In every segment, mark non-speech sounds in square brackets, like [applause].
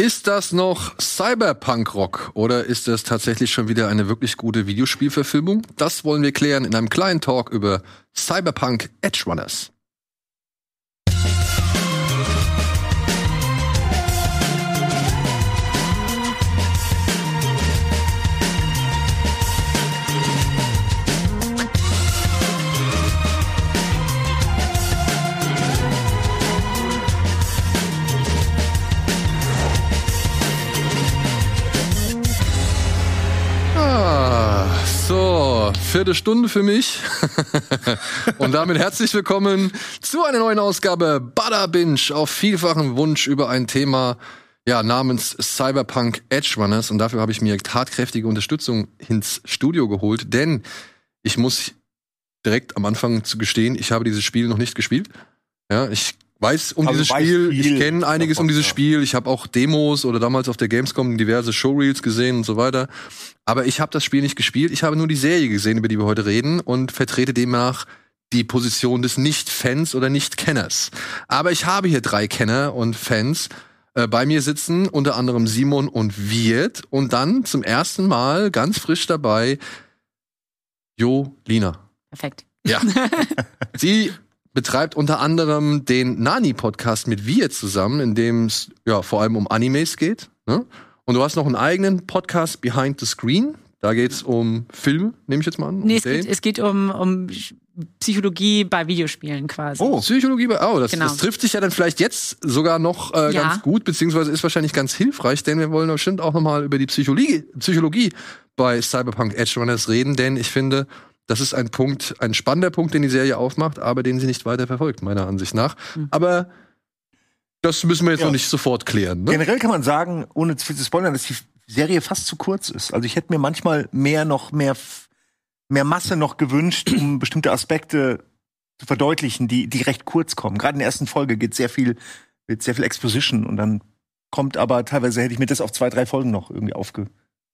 Ist das noch Cyberpunk-Rock oder ist das tatsächlich schon wieder eine wirklich gute Videospielverfilmung? Das wollen wir klären in einem kleinen Talk über Cyberpunk Edge Runners. Viertelstunde für mich. [laughs] und damit herzlich willkommen zu einer neuen Ausgabe Bada Binge auf vielfachen Wunsch über ein Thema ja, namens Cyberpunk Edge Runners. Und dafür habe ich mir tatkräftige Unterstützung ins Studio geholt, denn ich muss direkt am Anfang zu gestehen, ich habe dieses Spiel noch nicht gespielt. Ja, ich weiß um also dieses Spiel, ich kenne einiges davon, um dieses ja. Spiel, ich habe auch Demos oder damals auf der Gamescom diverse Showreels gesehen und so weiter. Aber ich habe das Spiel nicht gespielt, ich habe nur die Serie gesehen, über die wir heute reden und vertrete demnach die Position des Nicht-Fans oder Nicht-Kenners. Aber ich habe hier drei Kenner und Fans äh, bei mir sitzen, unter anderem Simon und Wirt und dann zum ersten Mal ganz frisch dabei Jo Lina. Perfekt. Ja. [laughs] Sie betreibt unter anderem den Nani-Podcast mit Wir zusammen, in dem es ja vor allem um Animes geht. Ne? Und du hast noch einen eigenen Podcast Behind the Screen. Da geht es um Filme, nehme ich jetzt mal an. Um nee, es geht, es geht, um, um Psychologie bei Videospielen quasi. Oh, Psychologie bei. Oh, das, genau. das trifft sich ja dann vielleicht jetzt sogar noch äh, ja. ganz gut, beziehungsweise ist wahrscheinlich ganz hilfreich, denn wir wollen bestimmt auch nochmal über die Psychologie, Psychologie bei Cyberpunk Edge Runners reden, denn ich finde, das ist ein Punkt, ein spannender Punkt, den die Serie aufmacht, aber den sie nicht weiter verfolgt, meiner Ansicht nach. Mhm. Aber das müssen wir jetzt ja. noch nicht sofort klären. Ne? Generell kann man sagen, ohne zu viel zu spoilern, dass die Serie fast zu kurz ist. Also ich hätte mir manchmal mehr noch mehr mehr Masse noch gewünscht, um [clears throat] bestimmte Aspekte zu verdeutlichen, die die recht kurz kommen. Gerade in der ersten Folge geht sehr viel wird sehr viel Exposition und dann kommt aber teilweise hätte ich mir das auf zwei drei Folgen noch irgendwie aufge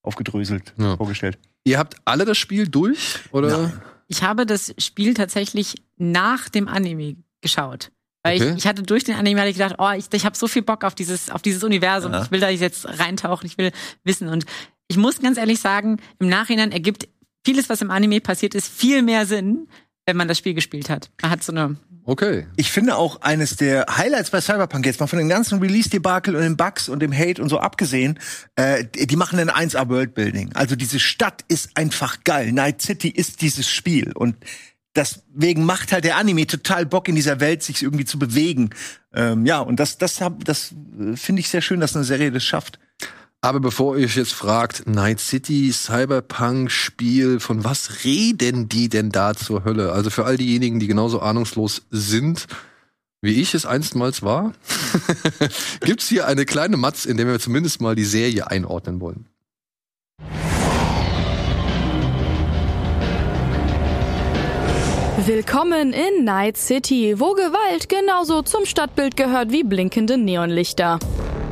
aufgedröselt ja. vorgestellt. Ihr habt alle das Spiel durch, oder? Nein. Ich habe das Spiel tatsächlich nach dem Anime geschaut. Weil okay. ich, ich hatte durch den Anime hatte ich gedacht, oh, ich, ich habe so viel Bock auf dieses, auf dieses Universum. Ja. Ich will da jetzt reintauchen, ich will wissen. Und ich muss ganz ehrlich sagen, im Nachhinein ergibt vieles, was im Anime passiert ist, viel mehr Sinn, wenn man das Spiel gespielt hat. Man hat so eine Okay. Ich finde auch eines der Highlights bei Cyberpunk jetzt mal von den ganzen Release-Debakel und den Bugs und dem Hate und so abgesehen, äh, die machen ein 1A Worldbuilding. Also diese Stadt ist einfach geil. Night City ist dieses Spiel und deswegen macht halt der Anime total Bock in dieser Welt sich irgendwie zu bewegen. Ähm, ja, und das das hab, das äh, finde ich sehr schön, dass eine Serie das schafft. Aber bevor ihr euch jetzt fragt, Night City, Cyberpunk-Spiel, von was reden die denn da zur Hölle? Also für all diejenigen, die genauso ahnungslos sind, wie ich es einstmals war, [laughs] gibt's hier eine kleine Matz, in der wir zumindest mal die Serie einordnen wollen. Willkommen in Night City, wo Gewalt genauso zum Stadtbild gehört wie blinkende Neonlichter.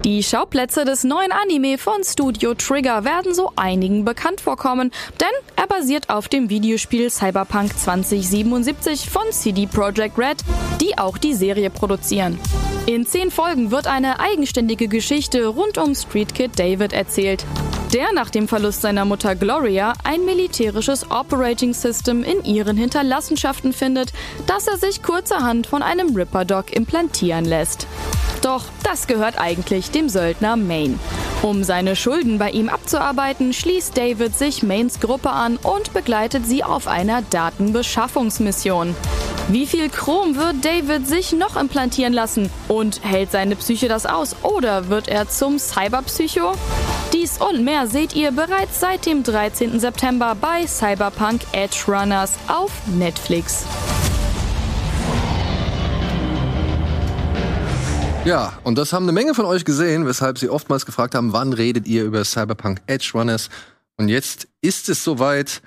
Die Schauplätze des neuen Anime von Studio Trigger werden so einigen bekannt vorkommen, denn er basiert auf dem Videospiel Cyberpunk 2077 von CD Projekt Red, die auch die Serie produzieren. In zehn Folgen wird eine eigenständige Geschichte rund um Street Kid David erzählt, der nach dem Verlust seiner Mutter Gloria ein militärisches Operating System in ihren Hinterlassenschaften findet, das er sich kurzerhand von einem Ripper Dog implantieren lässt. Doch das gehört eigentlich dem Söldner Maine. Um seine Schulden bei ihm abzuarbeiten, schließt David sich Mains Gruppe an und begleitet sie auf einer Datenbeschaffungsmission. Wie viel Chrom wird David sich noch implantieren lassen? Und hält seine Psyche das aus? Oder wird er zum Cyberpsycho? Dies und mehr seht ihr bereits seit dem 13. September bei Cyberpunk Edge Runners auf Netflix. Ja, und das haben eine Menge von euch gesehen, weshalb sie oftmals gefragt haben, wann redet ihr über Cyberpunk Edge Runners? Und jetzt ist es soweit.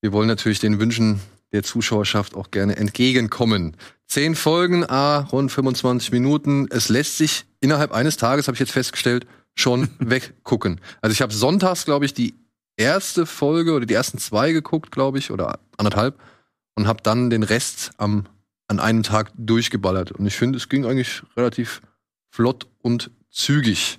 Wir wollen natürlich den Wünschen der Zuschauerschaft auch gerne entgegenkommen. Zehn Folgen, a rund 25 Minuten. Es lässt sich innerhalb eines Tages, habe ich jetzt festgestellt, schon [laughs] weggucken. Also ich habe sonntags, glaube ich, die erste Folge oder die ersten zwei geguckt, glaube ich, oder anderthalb, und habe dann den Rest am an einem Tag durchgeballert. Und ich finde, es ging eigentlich relativ flott und zügig.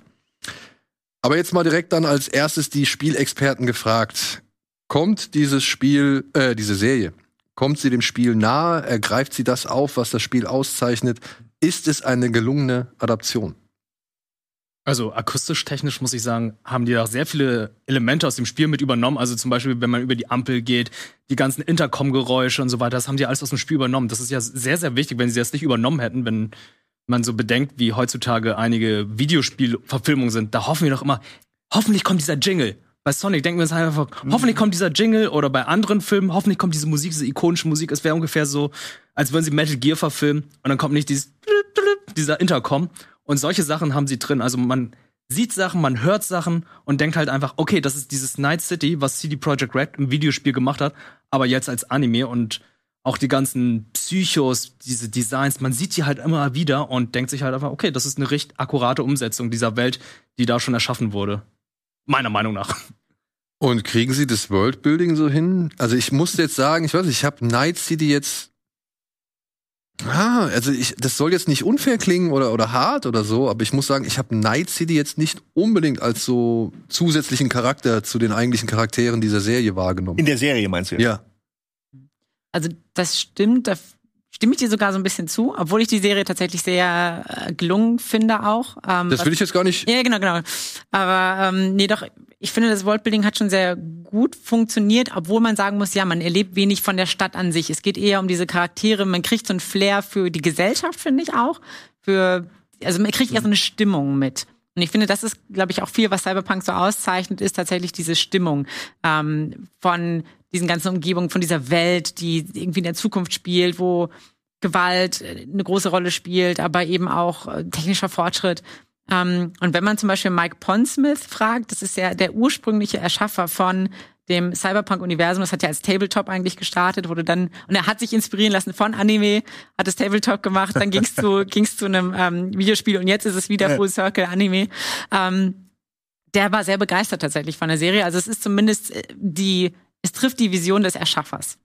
Aber jetzt mal direkt dann als erstes die Spielexperten gefragt. Kommt dieses Spiel, äh, diese Serie, kommt sie dem Spiel nahe? Ergreift sie das auf, was das Spiel auszeichnet? Ist es eine gelungene Adaption? Also akustisch technisch muss ich sagen, haben die auch sehr viele Elemente aus dem Spiel mit übernommen. Also zum Beispiel, wenn man über die Ampel geht, die ganzen Intercom-Geräusche und so weiter, das haben die alles aus dem Spiel übernommen. Das ist ja sehr, sehr wichtig, wenn sie das nicht übernommen hätten, wenn man so bedenkt, wie heutzutage einige Videospielverfilmungen sind. Da hoffen wir doch immer, hoffentlich kommt dieser Jingle. Bei Sonic denken wir uns einfach, mhm. hoffentlich kommt dieser Jingle oder bei anderen Filmen, hoffentlich kommt diese Musik, diese ikonische Musik. Es wäre ungefähr so, als würden sie Metal Gear verfilmen und dann kommt nicht dieses, dieser Intercom. Und solche Sachen haben sie drin. Also man sieht Sachen, man hört Sachen und denkt halt einfach, okay, das ist dieses Night City, was CD Projekt Red im Videospiel gemacht hat, aber jetzt als Anime und auch die ganzen Psychos, diese Designs, man sieht die halt immer wieder und denkt sich halt einfach, okay, das ist eine recht akkurate Umsetzung dieser Welt, die da schon erschaffen wurde. Meiner Meinung nach. Und kriegen Sie das Worldbuilding so hin? Also ich musste jetzt sagen, ich weiß nicht, ich habe Night City jetzt Ah, also ich, das soll jetzt nicht unfair klingen oder, oder hart oder so, aber ich muss sagen, ich habe Night City jetzt nicht unbedingt als so zusätzlichen Charakter zu den eigentlichen Charakteren dieser Serie wahrgenommen. In der Serie meinst du? Ja. Also das stimmt, da stimme ich dir sogar so ein bisschen zu, obwohl ich die Serie tatsächlich sehr äh, gelungen finde auch. Ähm, das will ich jetzt gar nicht. Ja, genau, genau. Aber ähm, nee, doch, ich finde, das Worldbuilding hat schon sehr gut funktioniert, obwohl man sagen muss, ja, man erlebt wenig von der Stadt an sich. Es geht eher um diese Charaktere, man kriegt so ein Flair für die Gesellschaft, finde ich auch. Für, also man kriegt eher so eine Stimmung mit. Und ich finde, das ist, glaube ich, auch viel, was Cyberpunk so auszeichnet, ist tatsächlich diese Stimmung ähm, von diesen ganzen Umgebungen, von dieser Welt, die irgendwie in der Zukunft spielt, wo Gewalt eine große Rolle spielt, aber eben auch äh, technischer Fortschritt. Ähm, und wenn man zum Beispiel Mike Pondsmith fragt, das ist ja der ursprüngliche Erschaffer von dem Cyberpunk-Universum, das hat ja als Tabletop eigentlich gestartet, wurde dann, und er hat sich inspirieren lassen von Anime, hat das Tabletop gemacht, dann ging's zu, [laughs] ging's zu einem ähm, Videospiel und jetzt ist es wieder Full Circle Anime. Ähm, der war sehr begeistert tatsächlich von der Serie. Also es ist zumindest äh, die, es trifft die Vision des Erschaffers.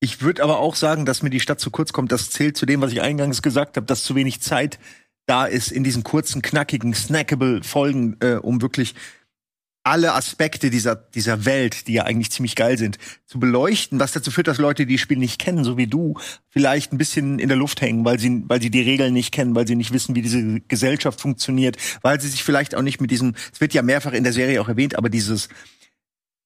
Ich würde aber auch sagen, dass mir die Stadt zu kurz kommt. Das zählt zu dem, was ich eingangs gesagt habe, dass zu wenig Zeit da ist in diesen kurzen, knackigen, snackable Folgen, äh, um wirklich alle Aspekte dieser, dieser Welt, die ja eigentlich ziemlich geil sind, zu beleuchten, was dazu führt, dass Leute, die das Spiel nicht kennen, so wie du, vielleicht ein bisschen in der Luft hängen, weil sie, weil sie die Regeln nicht kennen, weil sie nicht wissen, wie diese Gesellschaft funktioniert, weil sie sich vielleicht auch nicht mit diesem, es wird ja mehrfach in der Serie auch erwähnt, aber dieses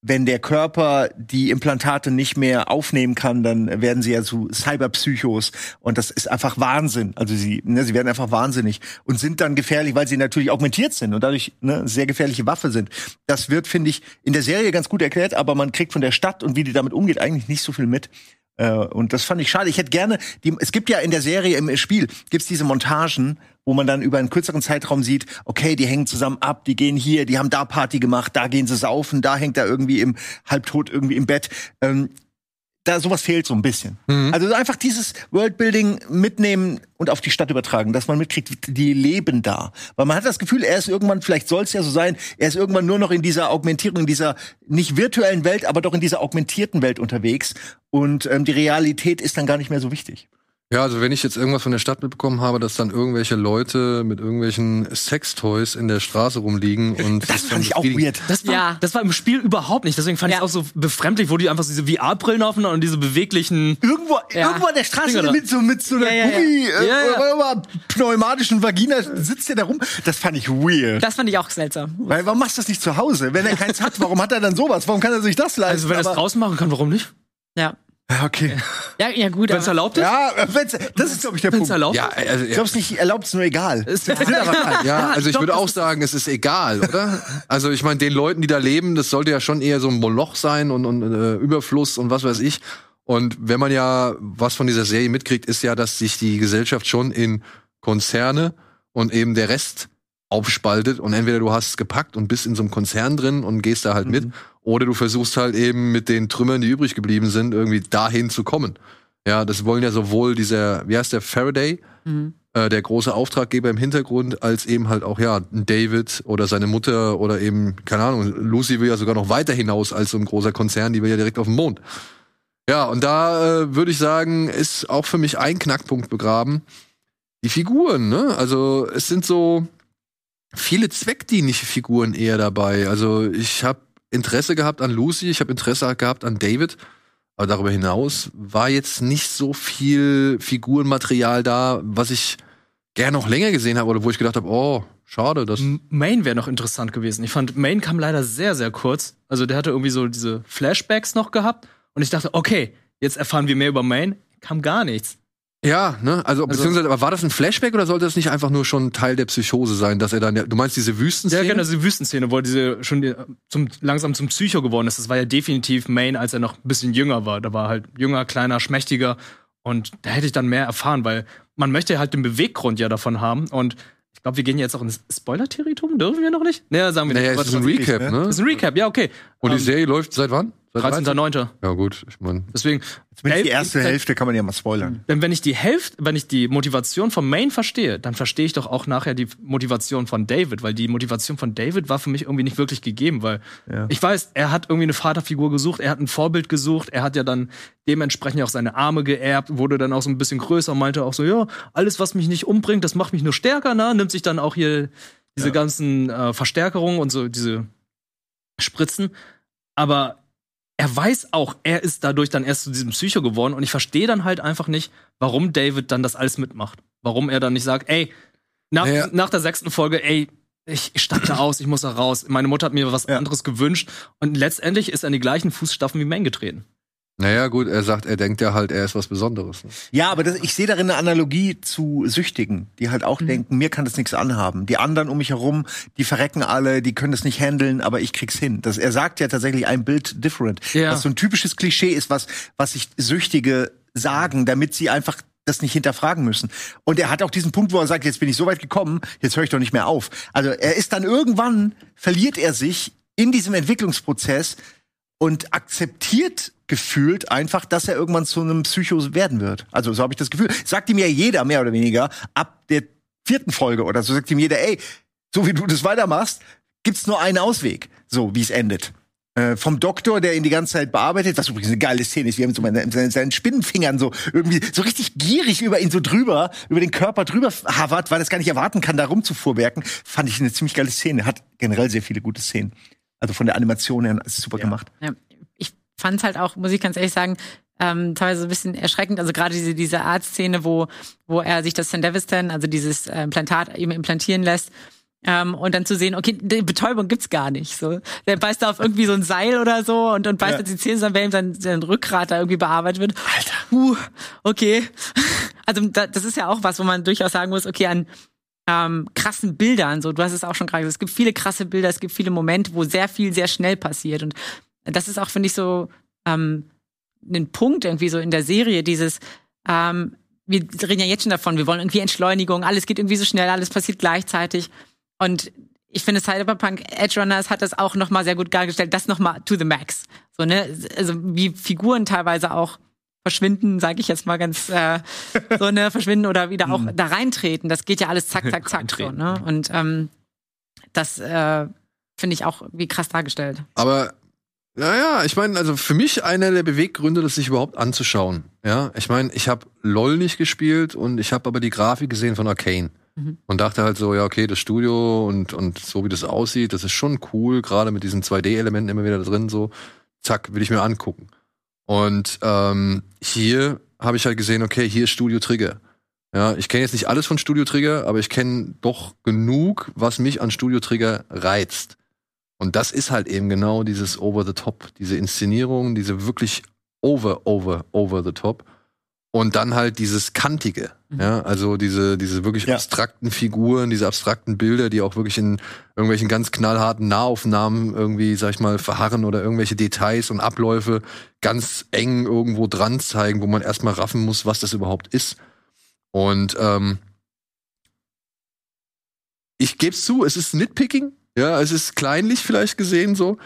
wenn der Körper die Implantate nicht mehr aufnehmen kann, dann werden sie ja zu Cyberpsychos und das ist einfach Wahnsinn. Also sie, ne, sie werden einfach wahnsinnig und sind dann gefährlich, weil sie natürlich augmentiert sind und dadurch ne, sehr gefährliche Waffe sind. Das wird, finde ich, in der Serie ganz gut erklärt, aber man kriegt von der Stadt und wie die damit umgeht eigentlich nicht so viel mit. Äh, und das fand ich schade. Ich hätte gerne, die, es gibt ja in der Serie im Spiel gibt's diese Montagen, wo man dann über einen kürzeren Zeitraum sieht, okay, die hängen zusammen ab, die gehen hier, die haben da Party gemacht, da gehen sie saufen, da hängt er irgendwie im halbtot irgendwie im Bett. Ähm, da sowas fehlt so ein bisschen. Mhm. Also einfach dieses Worldbuilding mitnehmen und auf die Stadt übertragen, dass man mitkriegt, die leben da. Weil man hat das Gefühl, er ist irgendwann, vielleicht soll es ja so sein, er ist irgendwann nur noch in dieser Augmentierung, in dieser nicht virtuellen Welt, aber doch in dieser augmentierten Welt unterwegs. Und ähm, die Realität ist dann gar nicht mehr so wichtig. Ja, also wenn ich jetzt irgendwas von der Stadt mitbekommen habe, dass dann irgendwelche Leute mit irgendwelchen Sextoys in der Straße rumliegen und das fand ich auch weird. Das war, ja. das war im Spiel überhaupt nicht. Deswegen fand ja. ich auch so befremdlich, wo die einfach so diese VR-Brillen offen und diese beweglichen irgendwo ja. irgendwo an der Straße mit so mit so einer ja, Gummi äh, pneumatischen Vagina sitzt der da rum. Das fand ich weird. Das fand ich auch seltsam. Weil warum machst du das nicht zu Hause? Wenn er keins hat, warum hat er dann sowas? Warum kann er sich das leisten? Also wenn er es draußen machen kann, warum nicht? Ja. Ja, okay. Ja, ja gut. Wenn es erlaubt ist? Ja, wenn's, das ist, glaube ich, der wenn's Punkt. Erlaubt ja, also, ich glaube, es nicht erlaubt, ist nur egal. ja, also ich würde auch sagen, es ist egal, oder? Also ich meine, den Leuten, die da leben, das sollte ja schon eher so ein Moloch sein und, und äh, Überfluss und was weiß ich. Und wenn man ja was von dieser Serie mitkriegt, ist ja, dass sich die Gesellschaft schon in Konzerne und eben der Rest aufspaltet und entweder du hast es gepackt und bist in so einem Konzern drin und gehst da halt mhm. mit oder du versuchst halt eben mit den Trümmern, die übrig geblieben sind, irgendwie dahin zu kommen. Ja, das wollen ja sowohl dieser, wie heißt der, Faraday, mhm. äh, der große Auftraggeber im Hintergrund, als eben halt auch, ja, David oder seine Mutter oder eben, keine Ahnung, Lucy will ja sogar noch weiter hinaus als so ein großer Konzern, die will ja direkt auf den Mond. Ja, und da äh, würde ich sagen, ist auch für mich ein Knackpunkt begraben. Die Figuren, ne? Also es sind so, viele zweckdienliche Figuren eher dabei. Also ich habe Interesse gehabt an Lucy, ich habe Interesse gehabt an David. Aber darüber hinaus war jetzt nicht so viel Figurenmaterial da, was ich gerne noch länger gesehen habe oder wo ich gedacht habe, oh, schade. Das Main wäre noch interessant gewesen. Ich fand, Main kam leider sehr, sehr kurz. Also der hatte irgendwie so diese Flashbacks noch gehabt. Und ich dachte, okay, jetzt erfahren wir mehr über Main. Kam gar nichts. Ja, ne, also, also beziehungsweise, aber war das ein Flashback oder sollte das nicht einfach nur schon Teil der Psychose sein, dass er dann, du meinst diese Wüstenszene? Ja, genau, diese Wüstenszene, wo er diese schon die, zum, langsam zum Psycho geworden ist. Das war ja definitiv Main, als er noch ein bisschen jünger war. Da war halt jünger, kleiner, schmächtiger und da hätte ich dann mehr erfahren, weil man möchte halt den Beweggrund ja davon haben und ich glaube, wir gehen jetzt auch ins Spoiler-Territorium. Dürfen wir noch nicht? Naja, sagen wir naja, nicht. Naja, ist ein Recap, ne? Das ist ein Recap, ja, okay. Und die ähm, Serie läuft seit wann? 13.9. Ja, gut, ich meine. Deswegen. Zumindest die erste Hälfte kann man ja mal spoilern. Denn wenn ich die Hälfte, wenn ich die Motivation von Main verstehe, dann verstehe ich doch auch nachher die Motivation von David, weil die Motivation von David war für mich irgendwie nicht wirklich gegeben, weil ja. ich weiß, er hat irgendwie eine Vaterfigur gesucht, er hat ein Vorbild gesucht, er hat ja dann dementsprechend auch seine Arme geerbt, wurde dann auch so ein bisschen größer, meinte auch so, ja, alles, was mich nicht umbringt, das macht mich nur stärker, ne? Nimmt sich dann auch hier diese ja. ganzen äh, Verstärkerungen und so diese Spritzen. Aber er weiß auch, er ist dadurch dann erst zu diesem Psycho geworden und ich verstehe dann halt einfach nicht, warum David dann das alles mitmacht. Warum er dann nicht sagt, ey, nach, ja. nach der sechsten Folge, ey, ich, steig da aus, ich muss da raus. Meine Mutter hat mir was ja. anderes gewünscht und letztendlich ist er in die gleichen Fußstapfen wie Meng getreten. Naja, gut, er sagt, er denkt ja halt, er ist was Besonderes. Ne? Ja, aber das, ich sehe darin eine Analogie zu Süchtigen, die halt auch mhm. denken, mir kann das nichts anhaben. Die anderen um mich herum, die verrecken alle, die können das nicht handeln, aber ich krieg's hin. Das, er sagt ja tatsächlich ein Bild different. Ja. Was so ein typisches Klischee ist, was, was sich Süchtige sagen, damit sie einfach das nicht hinterfragen müssen. Und er hat auch diesen Punkt, wo er sagt, jetzt bin ich so weit gekommen, jetzt höre ich doch nicht mehr auf. Also er ist dann irgendwann, verliert er sich in diesem Entwicklungsprozess und akzeptiert gefühlt einfach, dass er irgendwann zu einem Psycho werden wird. Also so habe ich das Gefühl. Sagt ihm ja jeder mehr oder weniger ab der vierten Folge oder so sagt ihm jeder, ey, so wie du das weitermachst, gibt's nur einen Ausweg, so wie es endet. Äh, vom Doktor, der ihn die ganze Zeit bearbeitet, was übrigens eine geile Szene ist, wie er mit so seinen, seinen Spinnenfingern so irgendwie so richtig gierig über ihn so drüber, über den Körper drüber havert, weil er es gar nicht erwarten kann, da rumzufuhrwerken, fand ich eine ziemlich geile Szene. Hat generell sehr viele gute Szenen. Also von der Animation her ist es super ja. gemacht. Ja fand es halt auch, muss ich ganz ehrlich sagen, ähm, teilweise ein bisschen erschreckend. Also gerade diese, diese Arztszene, wo, wo er sich das Sandevistan, also dieses äh, Implantat eben implantieren lässt. Ähm, und dann zu sehen, okay, die Betäubung gibt's gar nicht. So, der beißt da auf irgendwie so ein Seil oder so und, und beißt ja. die Zähne zusammen, während sein, sein Rückgrat da irgendwie bearbeitet wird. Alter. Puh, okay. Also das ist ja auch was, wo man durchaus sagen muss, okay, an ähm, krassen Bildern, so du hast es auch schon gerade gesagt, es gibt viele krasse Bilder, es gibt viele Momente, wo sehr viel sehr schnell passiert und das ist auch, finde ich, so ähm, ein Punkt irgendwie so in der Serie, dieses, ähm, wir reden ja jetzt schon davon, wir wollen irgendwie Entschleunigung, alles geht irgendwie so schnell, alles passiert gleichzeitig. Und ich finde, Cyberpunk Edge Runners hat das auch nochmal sehr gut dargestellt, das nochmal to the max. So, ne? Also wie Figuren teilweise auch verschwinden, sage ich jetzt mal ganz äh, so, ne, [laughs] verschwinden oder wieder auch mhm. da reintreten. Das geht ja alles zack, zack, zack. so, ne? Und ähm, das äh, finde ich auch wie krass dargestellt. Aber ja, ja, ich meine, also für mich einer der Beweggründe, das sich überhaupt anzuschauen. Ja, ich meine, ich habe LOL nicht gespielt und ich habe aber die Grafik gesehen von Arcane mhm. und dachte halt so, ja, okay, das Studio und und so wie das aussieht, das ist schon cool, gerade mit diesen 2D-Elementen immer wieder drin, so, zack, will ich mir angucken. Und ähm, hier habe ich halt gesehen, okay, hier ist Studio Trigger. Ja, ich kenne jetzt nicht alles von Studio Trigger, aber ich kenne doch genug, was mich an Studio Trigger reizt. Und das ist halt eben genau dieses Over the Top, diese Inszenierung, diese wirklich over, over, over the top. Und dann halt dieses Kantige, mhm. ja, also diese, diese wirklich ja. abstrakten Figuren, diese abstrakten Bilder, die auch wirklich in irgendwelchen ganz knallharten Nahaufnahmen irgendwie, sag ich mal, verharren oder irgendwelche Details und Abläufe ganz eng irgendwo dran zeigen, wo man erstmal raffen muss, was das überhaupt ist. Und ähm, ich gebe zu, es ist Nitpicking, ja, es ist kleinlich vielleicht gesehen so,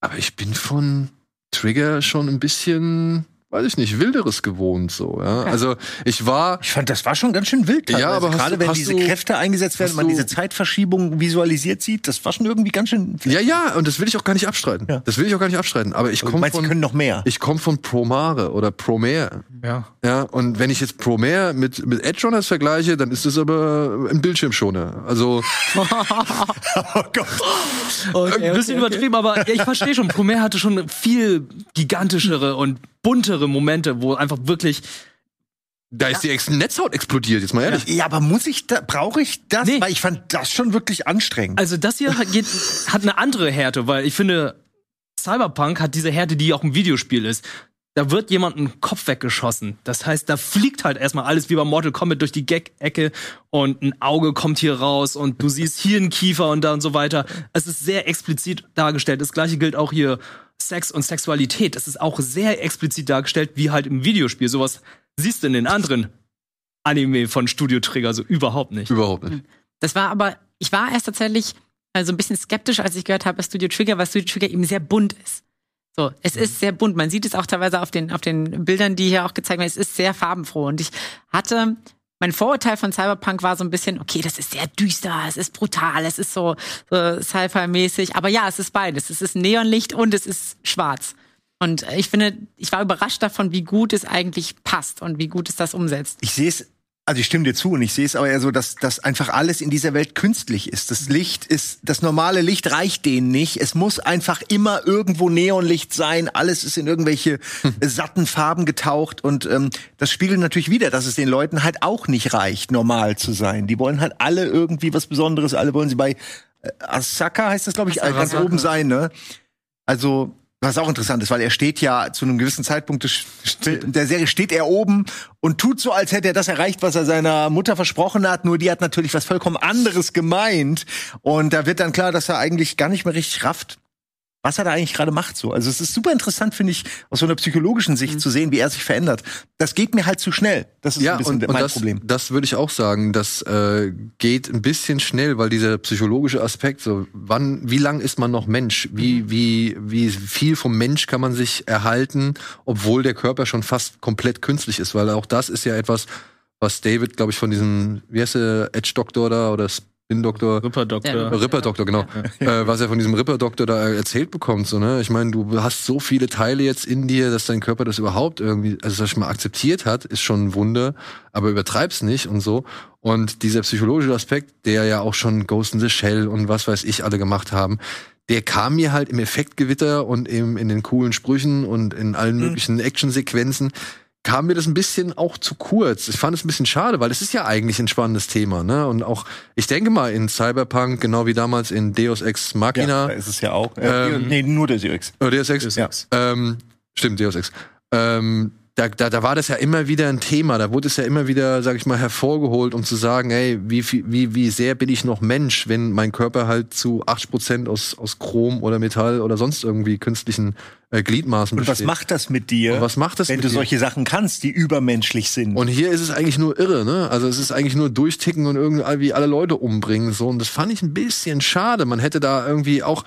aber ich bin von Trigger schon ein bisschen weiß ich nicht, wilderes gewohnt so, ja. Also ich war. Ich fand, das war schon ganz schön wild. Ja, aber gerade wenn diese du, Kräfte eingesetzt werden, man diese Zeitverschiebung visualisiert sieht, das war schon irgendwie ganz schön. Ja, ja, und das will ich auch gar nicht abstreiten. Ja. Das will ich auch gar nicht abstreiten. Aber ich komme von. können noch mehr. Ich komme von Promare oder Promare. Ja. Ja. Und wenn ich jetzt Promare mit mit Edge Runners vergleiche, dann ist das aber ein Bildschirmschoner. Also. [laughs] oh Gott. Okay, ein bisschen okay, übertrieben, aber ja, ich verstehe schon. Promare hatte schon viel gigantischere und buntere Momente, wo einfach wirklich da ist ja. die Netzhaut explodiert, jetzt mal ehrlich. Ja, aber muss ich da, brauche ich das? Nee. Weil ich fand das schon wirklich anstrengend. Also das hier hat, geht, hat eine andere Härte, weil ich finde, Cyberpunk hat diese Härte, die auch im Videospiel ist. Da wird jemand ein Kopf weggeschossen. Das heißt, da fliegt halt erstmal alles wie bei Mortal Kombat durch die Gag-Ecke und ein Auge kommt hier raus und du siehst hier einen Kiefer und da und so weiter. Es ist sehr explizit dargestellt. Das gleiche gilt auch hier Sex und Sexualität. Das ist auch sehr explizit dargestellt, wie halt im Videospiel. Sowas siehst du in den anderen Anime von Studio Trigger so überhaupt nicht. Überhaupt nicht. Das war aber, ich war erst tatsächlich also ein bisschen skeptisch, als ich gehört habe, dass Studio Trigger, weil Studio Trigger eben sehr bunt ist. So, es mhm. ist sehr bunt. Man sieht es auch teilweise auf den, auf den Bildern, die hier auch gezeigt werden. Es ist sehr farbenfroh. Und ich hatte, mein Vorurteil von Cyberpunk war so ein bisschen, okay, das ist sehr düster, es ist brutal, es ist so, so Sci-Fi-mäßig. Aber ja, es ist beides. Es ist Neonlicht und es ist schwarz. Und ich finde, ich war überrascht davon, wie gut es eigentlich passt und wie gut es das umsetzt. Ich sehe es also ich stimme dir zu und ich sehe es aber eher so, dass, dass einfach alles in dieser Welt künstlich ist. Das Licht ist, das normale Licht reicht denen nicht. Es muss einfach immer irgendwo Neonlicht sein. Alles ist in irgendwelche hm. satten Farben getaucht und ähm, das spiegelt natürlich wieder, dass es den Leuten halt auch nicht reicht, normal zu sein. Die wollen halt alle irgendwie was Besonderes. Alle wollen sie bei äh, Asaka heißt das, glaube ich, Asaka. ganz oben sein. Ne? Also was auch interessant ist, weil er steht ja zu einem gewissen Zeitpunkt der Serie steht er oben und tut so, als hätte er das erreicht, was er seiner Mutter versprochen hat. Nur die hat natürlich was vollkommen anderes gemeint. Und da wird dann klar, dass er eigentlich gar nicht mehr richtig rafft, was er da eigentlich gerade macht so. Also es ist super interessant, finde ich, aus so einer psychologischen Sicht mhm. zu sehen, wie er sich verändert. Das geht mir halt zu schnell. Das ist ja, ein bisschen und, mein das, Problem. Das würde ich auch sagen. Das äh, geht ein bisschen schnell, weil dieser psychologische Aspekt, so wann, wie lang ist man noch Mensch? Wie, mhm. wie, wie viel vom Mensch kann man sich erhalten, obwohl der Körper schon fast komplett künstlich ist? Weil auch das ist ja etwas, was David, glaube ich, von diesem, wie heißt der, Edge-Doktor da oder Spin-Doktor. Ripper-Doktor. Ja, Ripper-Doktor, genau. Ja. Äh, was er von diesem Ripper-Doktor da erzählt bekommt, so, ne? Ich meine, du hast so viele Teile jetzt in dir, dass dein Körper das überhaupt irgendwie, also sag ich mal, akzeptiert hat, ist schon ein Wunder, aber übertreib's nicht und so. Und dieser psychologische Aspekt, der ja auch schon Ghost in the Shell und was weiß ich alle gemacht haben, der kam mir halt im Effektgewitter und eben in den coolen Sprüchen und in allen mhm. möglichen Actionsequenzen kam mir das ein bisschen auch zu kurz. Ich fand es ein bisschen schade, weil es ist ja eigentlich ein spannendes Thema, ne? Und auch, ich denke mal, in Cyberpunk, genau wie damals in Deus Ex Machina. Ja, ist es ja auch. Äh, ähm, nee, nur Deus Ex. Oh, Deus Ex? Deus Ex. Ja. Ähm, stimmt, Deus Ex. Ähm, da, da, da war das ja immer wieder ein Thema. Da wurde es ja immer wieder, sag ich mal, hervorgeholt, um zu sagen, ey, wie, wie, wie sehr bin ich noch Mensch, wenn mein Körper halt zu 80 Prozent aus, aus Chrom oder Metall oder sonst irgendwie künstlichen äh, Gliedmaßen besteht. Und was macht das mit dir? Und was macht das wenn du dir? solche Sachen kannst, die übermenschlich sind? Und hier ist es eigentlich nur irre, ne? Also es ist eigentlich nur durchticken und irgendwie alle Leute umbringen so. Und das fand ich ein bisschen schade. Man hätte da irgendwie auch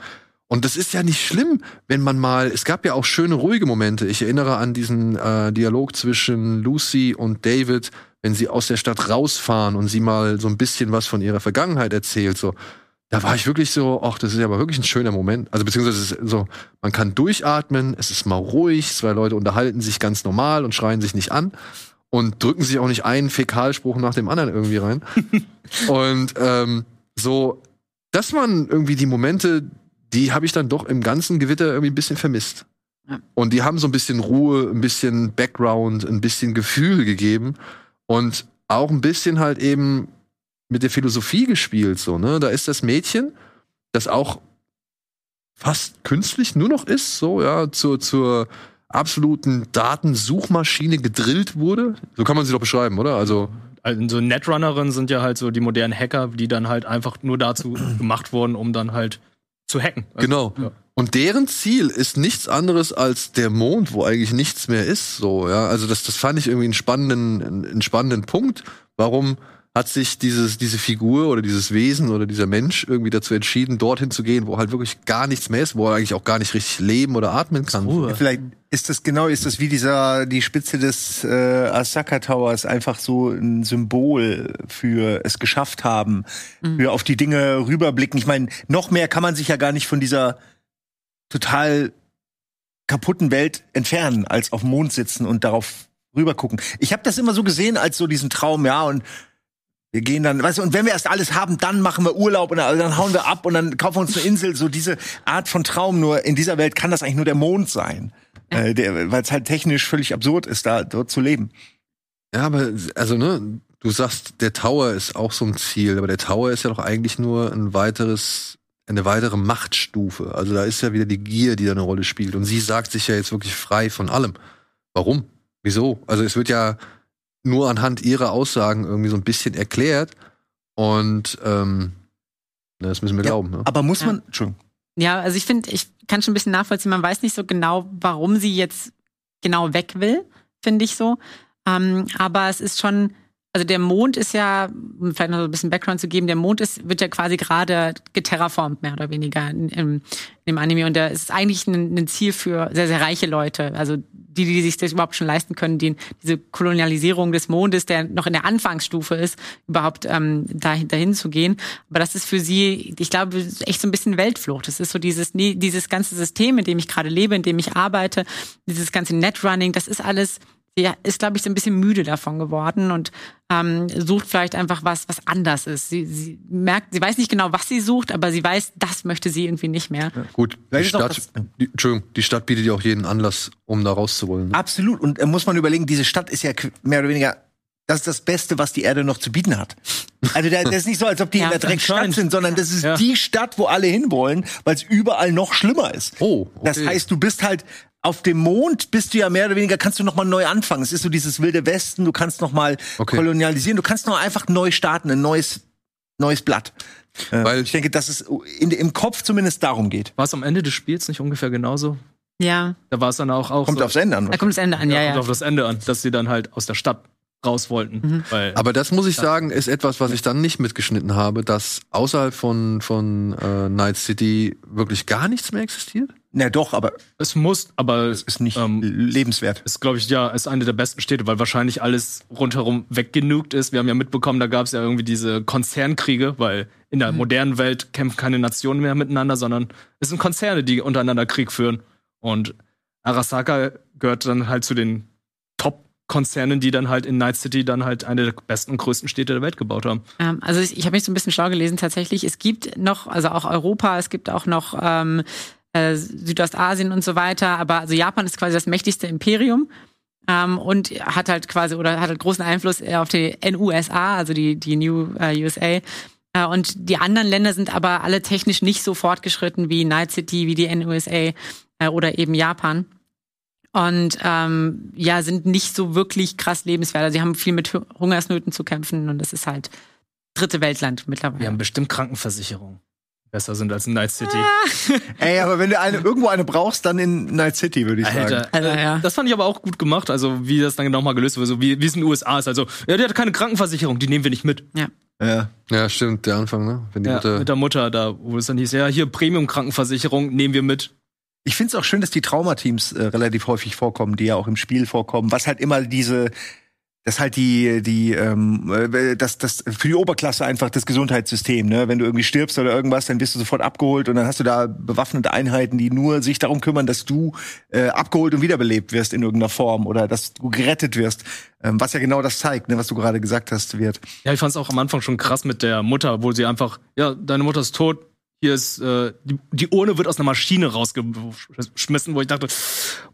und das ist ja nicht schlimm, wenn man mal, es gab ja auch schöne, ruhige Momente. Ich erinnere an diesen äh, Dialog zwischen Lucy und David, wenn sie aus der Stadt rausfahren und sie mal so ein bisschen was von ihrer Vergangenheit erzählt. So, da war ich wirklich so, ach, das ist ja aber wirklich ein schöner Moment. Also beziehungsweise so, man kann durchatmen, es ist mal ruhig, zwei Leute unterhalten sich ganz normal und schreien sich nicht an und drücken sich auch nicht einen Fäkalspruch nach dem anderen irgendwie rein. [laughs] und ähm, so, dass man irgendwie die Momente, die habe ich dann doch im ganzen Gewitter irgendwie ein bisschen vermisst. Ja. Und die haben so ein bisschen Ruhe, ein bisschen Background, ein bisschen Gefühl gegeben und auch ein bisschen halt eben mit der Philosophie gespielt, so, ne? Da ist das Mädchen, das auch fast künstlich nur noch ist, so, ja, zur, zur absoluten Datensuchmaschine gedrillt wurde. So kann man sie doch beschreiben, oder? Also. Also so Netrunnerin sind ja halt so die modernen Hacker, die dann halt einfach nur dazu gemacht wurden, um dann halt zu hacken. Also, genau. Ja. Und deren Ziel ist nichts anderes als der Mond, wo eigentlich nichts mehr ist. So, ja. Also das, das fand ich irgendwie einen spannenden, einen spannenden Punkt. Warum hat sich dieses, diese Figur oder dieses Wesen oder dieser Mensch irgendwie dazu entschieden, dorthin zu gehen, wo halt wirklich gar nichts mehr ist, wo er eigentlich auch gar nicht richtig leben oder atmen kann. Ja, vielleicht ist das genau, ist das wie dieser, die Spitze des äh, Asaka Towers einfach so ein Symbol für es geschafft haben, mhm. für auf die Dinge rüberblicken. Ich meine, noch mehr kann man sich ja gar nicht von dieser total kaputten Welt entfernen, als auf dem Mond sitzen und darauf rüber gucken. Ich habe das immer so gesehen als so diesen Traum, ja, und wir gehen dann, weißt du, und wenn wir erst alles haben, dann machen wir Urlaub und dann, hauen wir ab und dann kaufen wir uns eine Insel. So diese Art von Traum. Nur in dieser Welt kann das eigentlich nur der Mond sein, äh, weil es halt technisch völlig absurd ist, da dort zu leben. Ja, aber also ne, du sagst, der Tower ist auch so ein Ziel, aber der Tower ist ja doch eigentlich nur ein weiteres eine weitere Machtstufe. Also da ist ja wieder die Gier, die da eine Rolle spielt. Und sie sagt sich ja jetzt wirklich frei von allem. Warum? Wieso? Also es wird ja nur anhand ihrer Aussagen irgendwie so ein bisschen erklärt. Und ähm, das müssen wir ja, glauben. Ne? Aber muss man. Ja. Entschuldigung. Ja, also ich finde, ich kann schon ein bisschen nachvollziehen, man weiß nicht so genau, warum sie jetzt genau weg will, finde ich so. Ähm, aber es ist schon also der Mond ist ja, um vielleicht noch so ein bisschen Background zu geben, der Mond ist, wird ja quasi gerade geterraformt, mehr oder weniger in, im Anime. Und da ist eigentlich ein, ein, Ziel für sehr, sehr reiche Leute. Also die, die sich das überhaupt schon leisten können, die, diese Kolonialisierung des Mondes, der noch in der Anfangsstufe ist, überhaupt ähm, dahin, dahin zu gehen. Aber das ist für sie, ich glaube, echt so ein bisschen Weltflucht. Das ist so dieses, dieses ganze System, in dem ich gerade lebe, in dem ich arbeite, dieses ganze Netrunning, das ist alles sie ist, glaube ich, so ein bisschen müde davon geworden und ähm, sucht vielleicht einfach was, was anders ist. Sie, sie merkt, sie weiß nicht genau, was sie sucht, aber sie weiß, das möchte sie irgendwie nicht mehr. Ja, gut, die Stadt, die, Entschuldigung, die Stadt bietet ja auch jeden Anlass, um da rauszuholen. Ne? Absolut. Und äh, muss man überlegen, diese Stadt ist ja mehr oder weniger das ist das Beste, was die Erde noch zu bieten hat. Also das ist nicht so, als ob die [laughs] ja, in der Dreckstadt sind, sondern das ist ja. die Stadt, wo alle hinwollen, weil es überall noch schlimmer ist. Oh, okay. Das heißt, du bist halt auf dem Mond bist du ja mehr oder weniger, kannst du noch mal neu anfangen. Es ist so dieses wilde Westen, du kannst noch mal okay. kolonialisieren, du kannst noch einfach neu starten, ein neues, neues Blatt. Äh, Weil ich denke, dass es in, im Kopf zumindest darum geht. War es am Ende des Spiels nicht ungefähr genauso? Ja. Da war es dann auch, auch Kommt so, aufs Ende an. Da kommt das Ende an, ja, ja. Kommt auf das Ende an, dass sie dann halt aus der Stadt raus wollten. Mhm. Weil, Aber das muss ich sagen, ist etwas, was ich dann nicht mitgeschnitten habe, dass außerhalb von, von äh, Night City wirklich gar nichts mehr existiert? Na doch, aber es muss, aber es ist nicht ähm, lebenswert. Ist, glaube ich, ja, ist eine der besten Städte, weil wahrscheinlich alles rundherum weggenugt ist. Wir haben ja mitbekommen, da gab es ja irgendwie diese Konzernkriege, weil in der mhm. modernen Welt kämpfen keine Nationen mehr miteinander, sondern es sind Konzerne, die untereinander Krieg führen. Und Arasaka gehört dann halt zu den Top-Konzernen, die dann halt in Night City dann halt eine der besten und größten Städte der Welt gebaut haben. Ähm, also ich, ich habe mich so ein bisschen schlau gelesen tatsächlich. Es gibt noch, also auch Europa, es gibt auch noch ähm, äh, Südostasien und so weiter. Aber also Japan ist quasi das mächtigste Imperium ähm, und hat halt quasi oder hat halt großen Einfluss auf die NUSA, also die, die New äh, USA. Äh, und die anderen Länder sind aber alle technisch nicht so fortgeschritten wie Night City, wie die NUSA äh, oder eben Japan. Und ähm, ja, sind nicht so wirklich krass lebenswert. Also sie haben viel mit Hungersnöten zu kämpfen und das ist halt dritte Weltland mittlerweile. Wir haben bestimmt Krankenversicherung besser sind als in Night City. Ah. [laughs] Ey, aber wenn du eine, irgendwo eine brauchst, dann in Night City, würde ich Alter, sagen. Alter, ja. Das fand ich aber auch gut gemacht, also wie das dann nochmal gelöst wurde, so wie, wie es in den USA ist. Also, ja, die hat keine Krankenversicherung, die nehmen wir nicht mit. Ja. Ja. ja, stimmt, der Anfang, ne? Wenn die ja, Mutter mit der Mutter, da, wo es dann hieß, ja, hier Premium-Krankenversicherung nehmen wir mit. Ich finde es auch schön, dass die Traumateams äh, relativ häufig vorkommen, die ja auch im Spiel vorkommen, was halt immer diese das halt die die ähm, äh, das das für die Oberklasse einfach das Gesundheitssystem ne? Wenn du irgendwie stirbst oder irgendwas dann wirst du sofort abgeholt und dann hast du da bewaffnete Einheiten die nur sich darum kümmern dass du äh, abgeholt und wiederbelebt wirst in irgendeiner Form oder dass du gerettet wirst. Ähm, was ja genau das zeigt ne was du gerade gesagt hast wird ja ich fand es auch am Anfang schon krass mit der Mutter wo sie einfach ja deine Mutter ist tot hier ist äh, die, die Urne wird aus einer Maschine rausgeschmissen wo ich dachte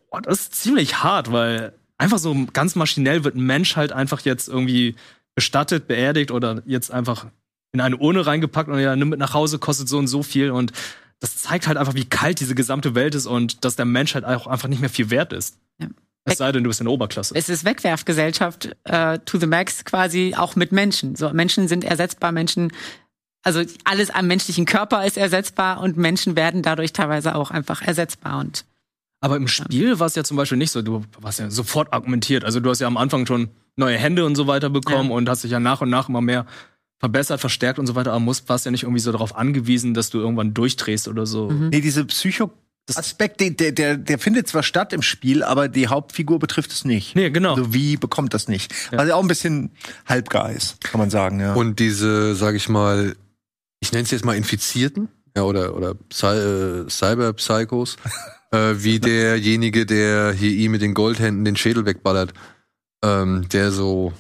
oh, das ist ziemlich hart weil einfach so ganz maschinell wird ein Mensch halt einfach jetzt irgendwie bestattet, beerdigt oder jetzt einfach in eine Urne reingepackt und ja, nimm mit nach Hause, kostet so und so viel und das zeigt halt einfach, wie kalt diese gesamte Welt ist und dass der Mensch halt auch einfach nicht mehr viel wert ist. Ja. Es sei denn, du bist in der Oberklasse. Es ist Wegwerfgesellschaft äh, to the max quasi auch mit Menschen. So Menschen sind ersetzbar, Menschen also alles am menschlichen Körper ist ersetzbar und Menschen werden dadurch teilweise auch einfach ersetzbar und Aber im Spiel war es ja zum Beispiel nicht so. Du warst ja sofort argumentiert. Also du hast ja am Anfang schon neue Hände und so weiter bekommen ja. und hast dich ja nach und nach immer mehr verbessert, verstärkt und so weiter, aber musst, warst ja nicht irgendwie so darauf angewiesen, dass du irgendwann durchdrehst oder so. Mhm. Nee, diese Psycho Aspekt, der, der, der findet zwar statt im Spiel, aber die Hauptfigur betrifft es nicht. Nee, genau. Also wie bekommt das nicht? Ja. Also auch ein bisschen halbgar ist, kann man sagen, ja. Und diese, sag ich mal, ich nenne es jetzt mal Infizierten, ja, oder, oder Psy äh, Cyber-Psychos, [laughs] äh, wie [laughs] derjenige, der hier ihm mit den Goldhänden den Schädel wegballert, ähm, der so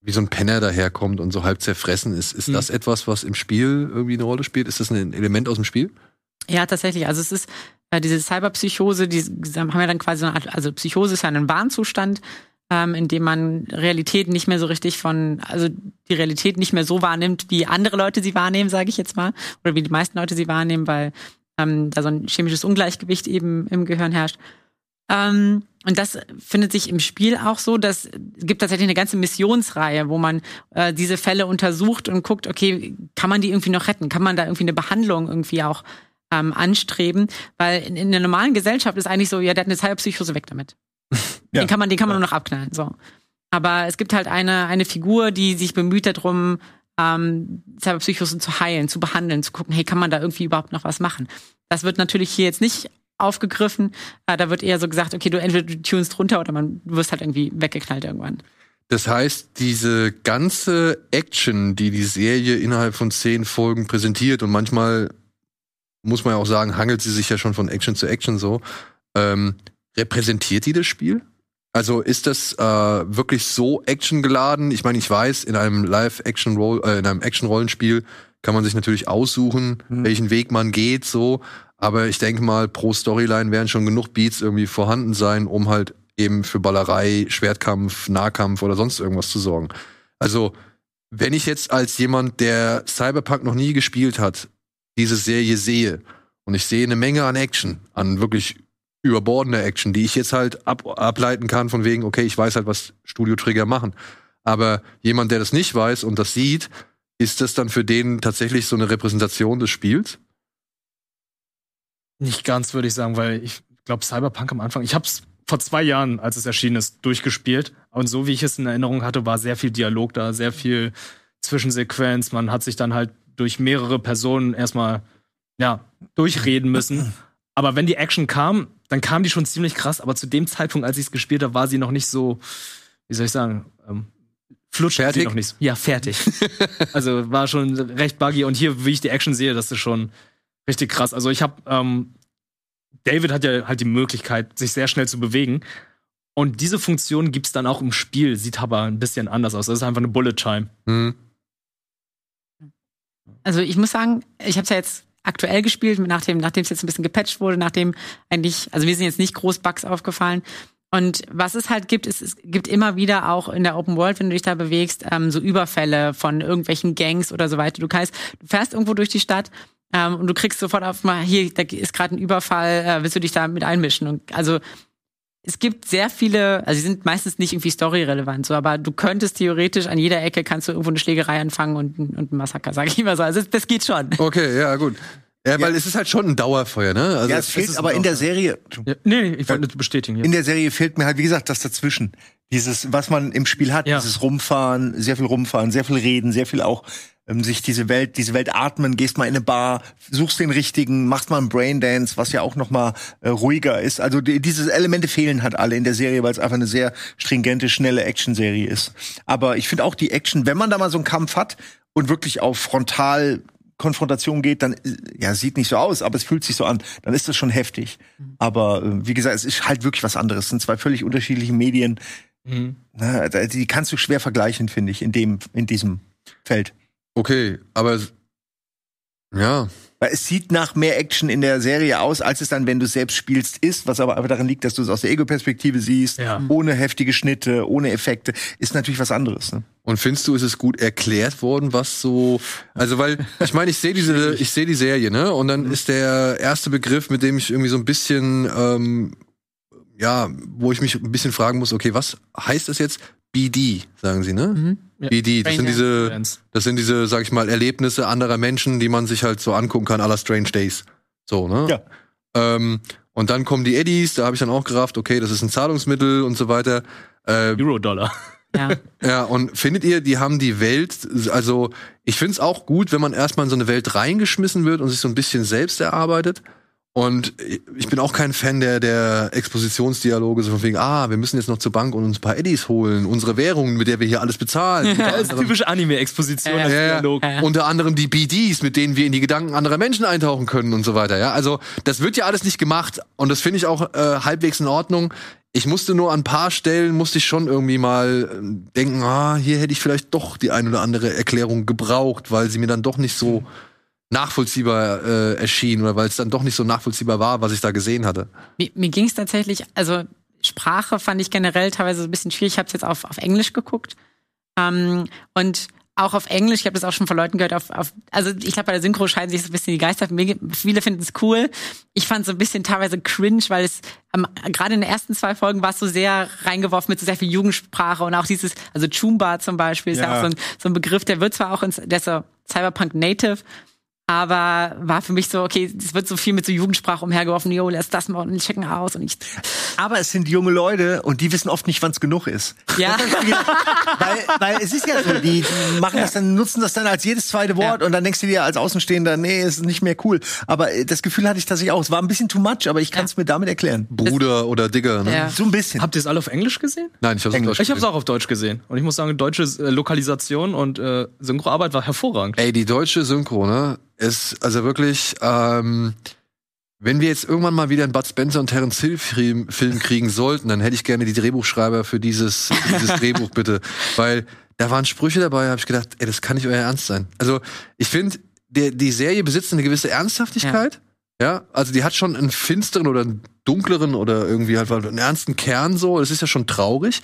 wie so ein Penner daherkommt und so halb zerfressen ist. Ist mhm. das etwas, was im Spiel irgendwie eine Rolle spielt? Ist das ein Element aus dem Spiel? Ja, tatsächlich. Also es ist äh, diese Cyberpsychose, die haben wir dann quasi so eine Art, also Psychose ist ja ein Warnzustand, ähm, in dem man Realität nicht mehr so richtig von, also die Realität nicht mehr so wahrnimmt, wie andere Leute sie wahrnehmen, sage ich jetzt mal, oder wie die meisten Leute sie wahrnehmen, weil ähm, da so ein chemisches Ungleichgewicht eben im Gehirn herrscht. Ähm, und das findet sich im Spiel auch so, dass es gibt tatsächlich eine ganze Missionsreihe, wo man äh, diese Fälle untersucht und guckt, okay, kann man die irgendwie noch retten? Kann man da irgendwie eine Behandlung irgendwie auch ähm, anstreben, weil in, in der normalen Gesellschaft ist eigentlich so, ja, der hat eine Cyberpsychose weg damit. [laughs] ja. Den kann man, den kann man ja. nur noch abknallen. So. Aber es gibt halt eine, eine Figur, die sich bemüht darum, ähm, Cyberpsychosen zu heilen, zu behandeln, zu gucken, hey, kann man da irgendwie überhaupt noch was machen? Das wird natürlich hier jetzt nicht aufgegriffen. Äh, da wird eher so gesagt, okay, du entweder du tunst runter oder man, du wirst halt irgendwie weggeknallt irgendwann. Das heißt, diese ganze Action, die die Serie innerhalb von zehn Folgen präsentiert und manchmal muss man ja auch sagen, hangelt sie sich ja schon von Action zu Action so. Ähm, repräsentiert die das Spiel? Also ist das äh, wirklich so actiongeladen? Ich meine, ich weiß, in einem Live-Action-Roll, äh, in einem Action-Rollenspiel kann man sich natürlich aussuchen, mhm. welchen Weg man geht, so. Aber ich denke mal, pro Storyline werden schon genug Beats irgendwie vorhanden sein, um halt eben für Ballerei, Schwertkampf, Nahkampf oder sonst irgendwas zu sorgen. Also, wenn ich jetzt als jemand, der Cyberpunk noch nie gespielt hat, diese Serie sehe und ich sehe eine Menge an Action, an wirklich überbordender Action, die ich jetzt halt ab, ableiten kann von wegen, okay, ich weiß halt, was Studio Trigger machen. Aber jemand, der das nicht weiß und das sieht, ist das dann für den tatsächlich so eine Repräsentation des Spiels? Nicht ganz, würde ich sagen, weil ich glaube, Cyberpunk am Anfang, ich habe es vor zwei Jahren, als es erschienen ist, durchgespielt. Und so wie ich es in Erinnerung hatte, war sehr viel Dialog da, sehr viel Zwischensequenz. Man hat sich dann halt durch mehrere Personen erstmal ja, durchreden müssen. Aber wenn die Action kam, dann kam die schon ziemlich krass. Aber zu dem Zeitpunkt, als ich es gespielt habe, war sie noch nicht so, wie soll ich sagen, ähm, flutscht fertig? sie noch nicht. So. Ja, fertig. [laughs] also war schon recht buggy. Und hier, wie ich die Action sehe, das ist schon richtig krass. Also ich habe, ähm, David hat ja halt die Möglichkeit, sich sehr schnell zu bewegen. Und diese Funktion gibt's dann auch im Spiel, sieht aber ein bisschen anders aus. Das ist einfach eine Bullet Time. Mhm. Also ich muss sagen, ich habe es ja jetzt aktuell gespielt, nachdem nachdem es jetzt ein bisschen gepatcht wurde, nachdem eigentlich, also mir sind jetzt nicht groß Bugs aufgefallen. Und was es halt gibt, ist, es gibt immer wieder auch in der Open World, wenn du dich da bewegst, ähm, so Überfälle von irgendwelchen Gangs oder so weiter. Du kannst, du fährst irgendwo durch die Stadt ähm, und du kriegst sofort auf mal, hier, da ist gerade ein Überfall, äh, willst du dich da mit einmischen? Und also es gibt sehr viele, also sie sind meistens nicht irgendwie storyrelevant, so, aber du könntest theoretisch an jeder Ecke kannst du irgendwo eine Schlägerei anfangen und, und ein Massaker, sage ich immer so. Also das geht schon. Okay, ja, gut. Ja, weil ja. es ist halt schon ein Dauerfeuer, ne? Also ja, es fehlt aber in der Serie. Ja, nee, nee, ich wollte das bestätigen. Ja. In der Serie fehlt mir halt, wie gesagt, das dazwischen. Dieses, was man im Spiel hat, ja. dieses Rumfahren, sehr viel Rumfahren, sehr viel Reden, sehr viel auch ähm, sich diese Welt, diese Welt atmen, gehst mal in eine Bar, suchst den richtigen, machst mal einen Braindance, was ja auch noch mal äh, ruhiger ist. Also die, diese Elemente fehlen halt alle in der Serie, weil es einfach eine sehr stringente, schnelle Action-Serie ist. Aber ich finde auch die Action, wenn man da mal so einen Kampf hat und wirklich auf frontal Konfrontation geht, dann ja sieht nicht so aus, aber es fühlt sich so an. Dann ist das schon heftig. Mhm. Aber äh, wie gesagt, es ist halt wirklich was anderes. Es sind zwei völlig unterschiedliche Medien. Mhm. Na, die kannst du schwer vergleichen, finde ich, in dem in diesem Feld. Okay, aber ja. Weil es sieht nach mehr Action in der Serie aus, als es dann, wenn du selbst spielst, ist, was aber einfach daran liegt, dass du es aus der Ego-Perspektive siehst, ja. ohne heftige Schnitte, ohne Effekte, ist natürlich was anderes. Ne? Und findest du, ist es gut erklärt worden, was so, also weil, ich meine, ich sehe diese, ich sehe die Serie, ne? Und dann mhm. ist der erste Begriff, mit dem ich irgendwie so ein bisschen, ähm, ja, wo ich mich ein bisschen fragen muss, okay, was heißt das jetzt? BD, sagen sie, ne? Mhm. Ja. BD, das sind diese, das sind diese, sag ich mal, Erlebnisse anderer Menschen, die man sich halt so angucken kann, aller Strange Days. So, ne? Ja. Ähm, Und dann kommen die Eddies, da habe ich dann auch gerafft, okay, das ist ein Zahlungsmittel und so weiter. Äh, Euro-Dollar. Ja. [laughs] ja, und findet ihr, die haben die Welt, also ich finde es auch gut, wenn man erstmal in so eine Welt reingeschmissen wird und sich so ein bisschen selbst erarbeitet. Und ich bin auch kein Fan der, der Expositionsdialoge, so von wegen, ah, wir müssen jetzt noch zur Bank und uns ein paar Eddies holen, unsere Währung, mit der wir hier alles bezahlen. [laughs] Ja, das ist typische Anime-Exposition ja, ja, Dialog. Ja, Unter anderem die BDs, mit denen wir in die Gedanken anderer Menschen eintauchen können und so weiter. Ja, also das wird ja alles nicht gemacht und das finde ich auch äh, halbwegs in Ordnung. Ich musste nur an ein paar Stellen, musste ich schon irgendwie mal äh, denken, ah, hier hätte ich vielleicht doch die ein oder andere Erklärung gebraucht, weil sie mir dann doch nicht so nachvollziehbar äh, erschien oder weil es dann doch nicht so nachvollziehbar war, was ich da gesehen hatte. Mir, mir ging es tatsächlich, also Sprache fand ich generell teilweise so ein bisschen schwierig. Ich habe es jetzt auf, auf Englisch geguckt. Ähm, und auch auf Englisch, ich habe das auch schon von Leuten gehört, auf, auf also ich glaube, bei der Synchro scheiden sich so ein bisschen die Geister. Viele finden es cool. Ich fand es so ein bisschen teilweise cringe, weil es ähm, gerade in den ersten zwei Folgen war es so sehr reingeworfen mit so sehr viel Jugendsprache und auch dieses, also Chumba zum Beispiel ist ja, ja auch so ein, so ein Begriff, der wird zwar auch ins, der ist so Cyberpunk Native, aber war für mich so, okay, es wird so viel mit so Jugendsprache umhergeworfen, jo, lass das mal und checken aus und ich. Aber es sind junge Leute und die wissen oft nicht, wann es genug ist. Ja. weil, weil es ist ja so, die, die machen das dann, nutzen das dann als jedes zweite Wort ja. und dann denkst du dir als Außenstehender, nee, ist nicht mehr cool. Aber äh, das Gefühl hatte ich tatsächlich auch. Es war ein bisschen too much, aber ich kann es ja. mir damit erklären. Bruder oder Digger, ne? Ja. So ein bisschen. Habt ihr es alle auf Englisch gesehen? Nein, ich habe es Ich habe es auch auf Deutsch gesehen. Und ich muss sagen, deutsche äh, Lokalisation und äh, Synchroarbeit war hervorragend. Ey, die deutsche Synchro, ne? Ist also wirklich, ähm, wenn wir jetzt irgendwann mal wieder einen Bud Spencer und Terence Hill Film, kriegen sollten, dann hätte ich gerne die Drehbuchschreiber für dieses, dieses [laughs] Drehbuch bitte. Weil da waren Sprüche dabei, habe ich gedacht, ey, das kann nicht euer Ernst sein. Also ich finde, die Serie besitzt eine gewisse Ernsthaftigkeit. Ja. ja. also die hat schon einen finsteren oder einen dunkleren oder irgendwie halt einen ernsten Kern so. Das ist ja schon traurig.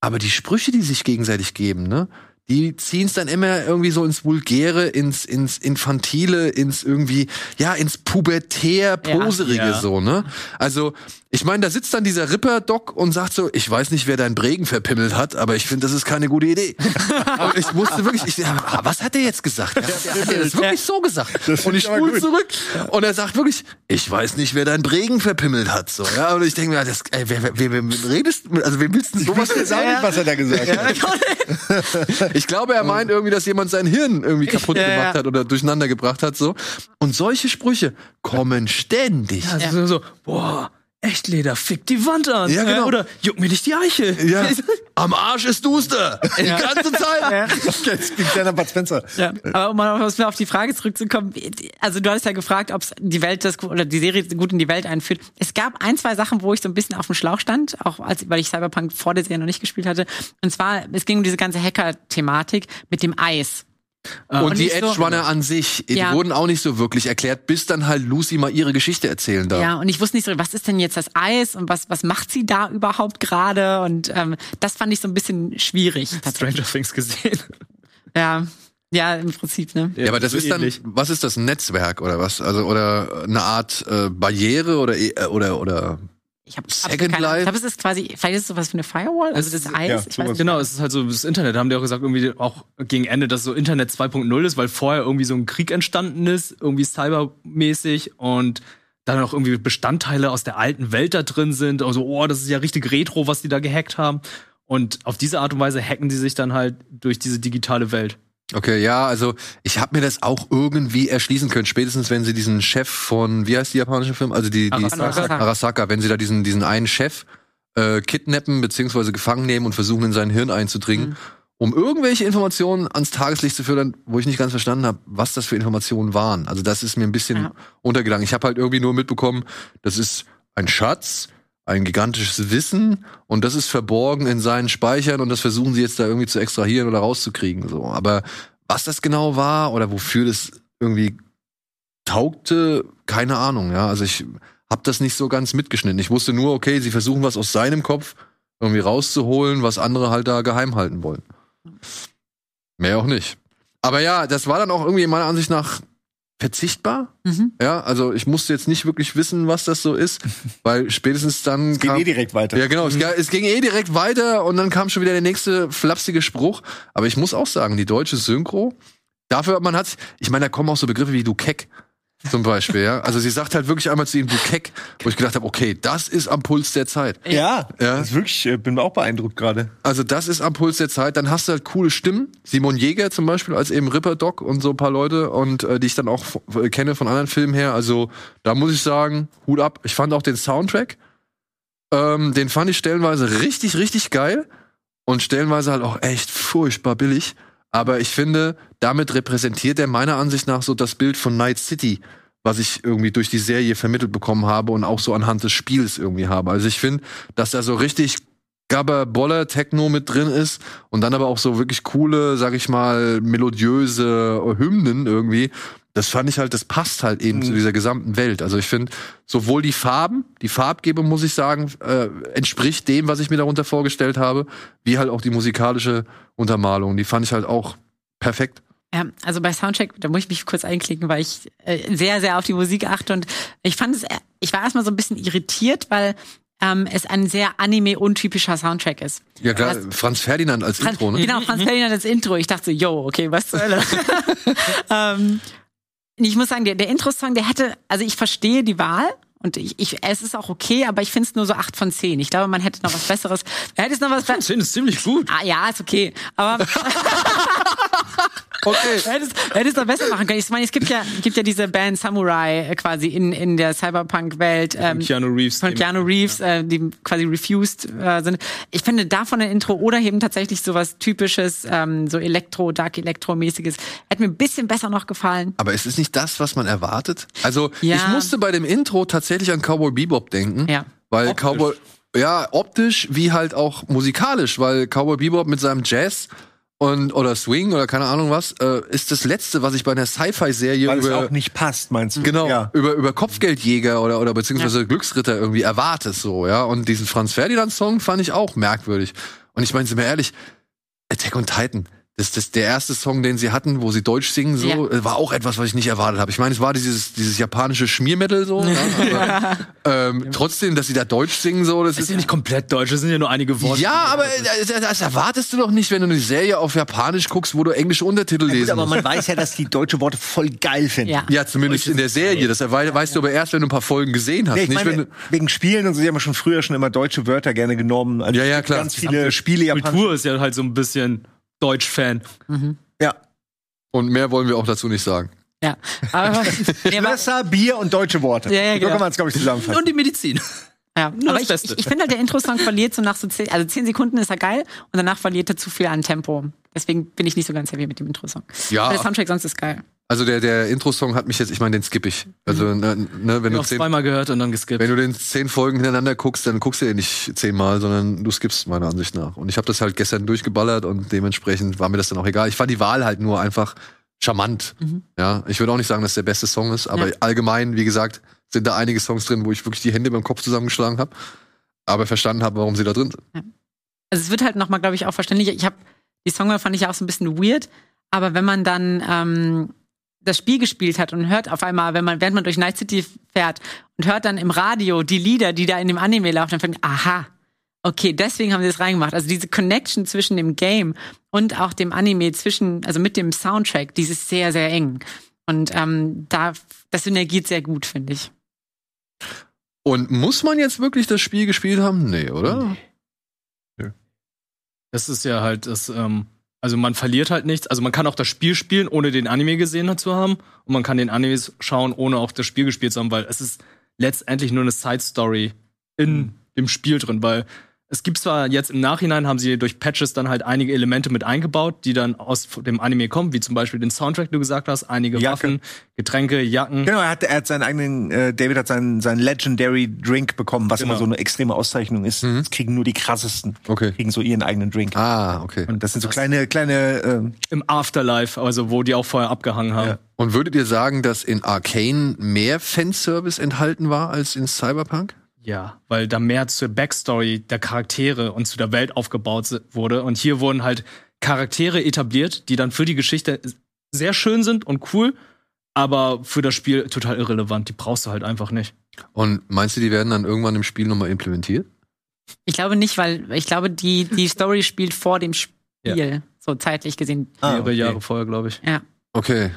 Aber die Sprüche, die sich gegenseitig geben, ne? Die ziehen es dann immer irgendwie so ins Vulgäre, ins, ins Infantile, ins irgendwie, ja, ins Pubertär-Poserige ja, ja. so, ne? Also, ich meine, da sitzt dann dieser Ripper-Doc und sagt so, ich weiß nicht, wer deinen Bregen verpimmelt hat, aber ich finde, das ist keine gute Idee. [laughs] aber ich musste wirklich, ich, was hat er jetzt gesagt? Der hat er das wirklich so gesagt. Und ich spule zurück und er sagt wirklich, ich weiß nicht, wer deinen Bregen verpimmelt hat, so, ja? Und ich denke mir, das, ey, wer, wer, wer, wer redest, also wer willst du sowas ich weiß nicht, was er da gesagt hat. [laughs] ich glaube, er meint irgendwie, dass jemand sein Hirn irgendwie kaputt gemacht hat oder durcheinander gebracht hat, so. Und solche Sprüche kommen ständig. Ja, so, so, boah, Echtleder, fick die Wand an. Ja, genau. Oder juck mir nicht die Eichel. Ja. [laughs] Am Arsch ist duster. Die ganze Zeit. Ja. Jetzt kleiner Bud Spencer. Ja. Aber um mal auf die Frage zurückzukommen, also du hast ja gefragt, ob die Welt das oder die Serie gut in die Welt einführt. Es gab ein, zwei Sachen, wo ich so ein bisschen auf dem Schlauch stand, auch als, weil ich Cyberpunk vor der Serie noch nicht gespielt hatte. Und zwar, es ging um diese ganze Hacker-Thematik mit dem Eis. Und, und die Edge Runner so, an sich, die ja. wurden auch nicht so wirklich erklärt, bis dann halt Lucy mal ihre Geschichte erzählen darf. Ja, und ich wusste nicht so, was ist denn jetzt das Eis und was, was macht sie da überhaupt gerade? Und ähm, das fand ich so ein bisschen schwierig. [laughs] Stranger Things gesehen. Ja. Ja, im Prinzip, ne? Ja, aber das so ist ähnlich. dann, was ist das Netzwerk oder was? Also oder eine Art äh, Barriere oder äh, oder oder ich habe Second Life. Ich glaube, es ist quasi, vielleicht ist es sowas für eine Firewall, also das Eis. Ja, weiß genau, es ist halt so das Internet. Da haben die auch gesagt, irgendwie auch gegen Ende, dass so Internet 2.0 ist, weil vorher irgendwie so ein Krieg entstanden ist, irgendwie cybermäßig und dann auch irgendwie Bestandteile aus der alten Welt da drin sind. Also, oh, das ist ja richtig retro, was die da gehackt haben. Und auf diese Art und Weise hacken die sich dann halt durch diese digitale Welt. Okay, ja, also ich habe mir das auch irgendwie erschließen können, spätestens wenn sie diesen Chef von, wie heißt die japanische Film? Also die, die Arasaka. Arasaka, wenn sie da diesen, diesen einen Chef äh, kidnappen beziehungsweise gefangen nehmen und versuchen in sein Hirn einzudringen, mhm. um irgendwelche Informationen ans Tageslicht zu führen, wo ich nicht ganz verstanden habe, was das für Informationen waren. Also das ist mir ein bisschen ja. untergegangen. Ich habe halt irgendwie nur mitbekommen, das ist ein Schatz, ein gigantisches Wissen und das ist verborgen in seinen Speichern und das versuchen sie jetzt da irgendwie zu extrahieren oder rauszukriegen. So, aber was das genau war oder wofür das irgendwie taugte, keine Ahnung. Ja, also ich habe das nicht so ganz mitgeschnitten. Ich wusste nur, okay, sie versuchen was aus seinem Kopf irgendwie rauszuholen, was andere halt da geheim halten wollen. Mehr auch nicht. Aber ja, das war dann auch irgendwie meiner Ansicht nach verzichtbar. Mhm. Ja, also ich musste jetzt nicht wirklich wissen, was das so ist, [laughs] weil spätestens dann. Es ging eh direkt weiter. Ja, genau. Mhm. Es, es, ging eh direkt weiter und dann kam schon wieder der nächste flapsige Spruch. Aber ich muss auch sagen, die deutsche Synchro, dafür, man hat, ich meine, da kommen auch so Begriffe wie du Keck. Zum Beispiel, ja. Also sie sagt halt wirklich einmal zu ihm, du Keck, wo ich gedacht habe, okay, das ist am Puls der Zeit. Ja, ja. Das ist wirklich, äh, bin auch beeindruckt gerade. Also das ist am Puls der Zeit. Dann hast du halt coole Stimmen. Simon Jäger zum Beispiel als eben Ripper Doc und so ein paar Leute und äh, die ich dann auch kenne von anderen Filmen her. Also da muss ich sagen, Hut ab. Ich fand auch den Soundtrack, ähm, den fand ich stellenweise richtig, richtig geil und stellenweise halt auch echt furchtbar billig. Aber ich finde, damit repräsentiert er meiner Ansicht nach so das Bild von Night City, was ich irgendwie durch die Serie vermittelt bekommen habe und auch so anhand des Spiels irgendwie habe. Also ich finde, dass da so richtig Gabber Boller Techno mit drin ist und dann aber auch so wirklich coole, sag ich mal, melodiöse Hymnen irgendwie. Das fand ich halt, das passt halt eben mhm. zu dieser gesamten Welt. Also ich finde, sowohl die Farben, die Farbgebung, muss ich sagen, äh, entspricht dem, was ich mir darunter vorgestellt habe, wie halt auch die musikalische Untermalung. Die fand ich halt auch perfekt. Ja, also bei Soundcheck, da muss ich mich kurz einklicken, weil ich äh, sehr, sehr auf die Musik achte und ich fand es, ich war erstmal so ein bisschen irritiert, weil ähm, es ein sehr anime-untypischer Soundtrack ist. Ja klar, was, Franz Ferdinand als Fran Intro, ne? Genau, Franz Ferdinand als Intro. Ich dachte so, yo, okay, was zur Hölle. [laughs] [laughs] ähm, ich muss sagen, der, der Intro-Song, der hätte, also ich verstehe die Wahl, und ich, ich, es ist auch okay, aber ich finde es nur so 8 von 10. Ich glaube, man hätte noch was Besseres. Hätte es noch was 8 von 10 ist ziemlich gut. Ah, ja, ist okay. Aber. [laughs] [laughs] Okay. Hättest, hättest du besser machen können. Ich meine, es gibt ja, gibt ja diese Band Samurai äh, quasi in, in der Cyberpunk-Welt. Ähm, von Keanu Reeves. Von Keanu Reeves, ja. äh, die quasi refused äh, sind. Ich finde davon ein Intro oder eben tatsächlich sowas typisches, ähm, so Elektro, Dark Elektro-mäßiges, hätte mir ein bisschen besser noch gefallen. Aber ist es nicht das, was man erwartet? Also, ja. ich musste bei dem Intro tatsächlich an Cowboy Bebop denken. Ja. Weil optisch. Cowboy, ja, optisch wie halt auch musikalisch, weil Cowboy Bebop mit seinem Jazz und oder Swing oder keine Ahnung was, äh, ist das letzte, was ich bei einer Sci-Fi-Serie über es auch nicht passt, meinst du? Genau, ja. über über Kopfgeldjäger oder oder beziehungsweise ja. Glücksritter irgendwie erwartet so, ja. Und diesen Franz Ferdinand Song fand ich auch merkwürdig. Und ich meine, sind wir ehrlich, Attack on Titan, das, das, der erste Song, den sie hatten, wo sie Deutsch singen, so, ja. war auch etwas, was ich nicht erwartet habe. Ich meine, es war dieses, dieses japanische Schmiermetal so. ne? [laughs] aber, ähm, trotzdem, dass sie da Deutsch singen, so, das, das ist ja nicht komplett Deutsch, das sind ja nur einige Worte. Ja, aber das, das, erwartest du doch nicht, wenn du eine Serie auf Japanisch guckst, wo du englische Untertitel ja, gut, lesen aber musst. man weiß ja, dass die deutsche Worte voll geil finden. Ja, ja zumindest in der Serie. Das weißt du aber erst, wenn du ein paar Folgen gesehen hast. Nee, nicht, meine, wegen Spielen und so, sie haben schon früher schon immer deutsche Wörter gerne genommen. Also ja, ja, klar. Ganz viele Spiele. Kultur ist ja halt so ein bisschen Deutsch-Fan. Mhm. Ja. Und mehr wollen wir auch dazu nicht sagen. Ja. Aber, [laughs] Schlösser, Bier und deutsche Worte. Ja, ja, genau. So kann man es, glaube ich, zusammenfassen. Und die Medizin. Ja, Nur aber ich, ich, ich finde halt, der Intro-Song verliert so nach so zehn, also zehn Sekunden ist er geil und danach verliert er zu viel an Tempo. Deswegen bin ich nicht so ganz happy mit dem Intro-Song. Ja. Aber der Soundtrack sonst ist geil. Also der, der Intro-Song hat mich jetzt, ich meine, den skippe ich. Also, mhm. ne, ne, wenn ich du zehn, zweimal gehört und dann geskippt. Wenn du den zehn Folgen hintereinander guckst, dann guckst du den nicht zehnmal, sondern du skippst meiner Ansicht nach. Und ich habe das halt gestern durchgeballert und dementsprechend war mir das dann auch egal. Ich fand die Wahl halt nur einfach charmant. Mhm. Ja, ich würde auch nicht sagen, dass der beste Song ist, aber ja. allgemein, wie gesagt, sind da einige Songs drin, wo ich wirklich die Hände beim Kopf zusammengeschlagen habe, aber verstanden habe, warum sie da drin sind. Ja. Also es wird halt nochmal, glaube ich, auch verständlicher. Ich habe die Songwahl fand ich auch so ein bisschen weird, aber wenn man dann ähm, das Spiel gespielt hat und hört auf einmal, wenn man, während man durch Night City fährt und hört dann im Radio die Lieder, die da in dem Anime laufen, dann fängt, aha, okay, deswegen haben sie das reingemacht. Also diese Connection zwischen dem Game und auch dem Anime, zwischen, also mit dem Soundtrack, die ist sehr, sehr eng. Und ähm, da, das synergiert sehr gut, finde ich. Und muss man jetzt wirklich das Spiel gespielt haben? Nee, oder? Nee. Das ist ja halt das, ähm, also man verliert halt nichts. Also man kann auch das Spiel spielen, ohne den Anime gesehen zu haben. Und man kann den Anime schauen, ohne auch das Spiel gespielt zu haben, weil es ist letztendlich nur eine Side-Story in mhm. dem Spiel drin, weil es gibt zwar jetzt im Nachhinein, haben sie durch Patches dann halt einige Elemente mit eingebaut, die dann aus dem Anime kommen, wie zum Beispiel den Soundtrack, du gesagt hast, einige Jacke. Waffen, Getränke, Jacken. Genau, er hat, er hat seinen eigenen, äh, David hat seinen, seinen Legendary Drink bekommen, was genau. immer so eine extreme Auszeichnung ist. Mhm. Das kriegen nur die krassesten. Okay. Kriegen so ihren eigenen Drink. Ah, okay. Und das sind so kleine, kleine, äh, Im Afterlife, also wo die auch vorher abgehangen haben. Ja. Und würdet ihr sagen, dass in Arcane mehr Fanservice enthalten war als in Cyberpunk? Ja, weil da mehr zur Backstory der Charaktere und zu der Welt aufgebaut wurde. Und hier wurden halt Charaktere etabliert, die dann für die Geschichte sehr schön sind und cool, aber für das Spiel total irrelevant. Die brauchst du halt einfach nicht. Und meinst du, die werden dann irgendwann im Spiel nochmal implementiert? Ich glaube nicht, weil ich glaube, die, die Story spielt vor dem Spiel, ja. so zeitlich gesehen. Ah, Mehrere okay. Jahre vorher, glaube ich. Ja. Okay.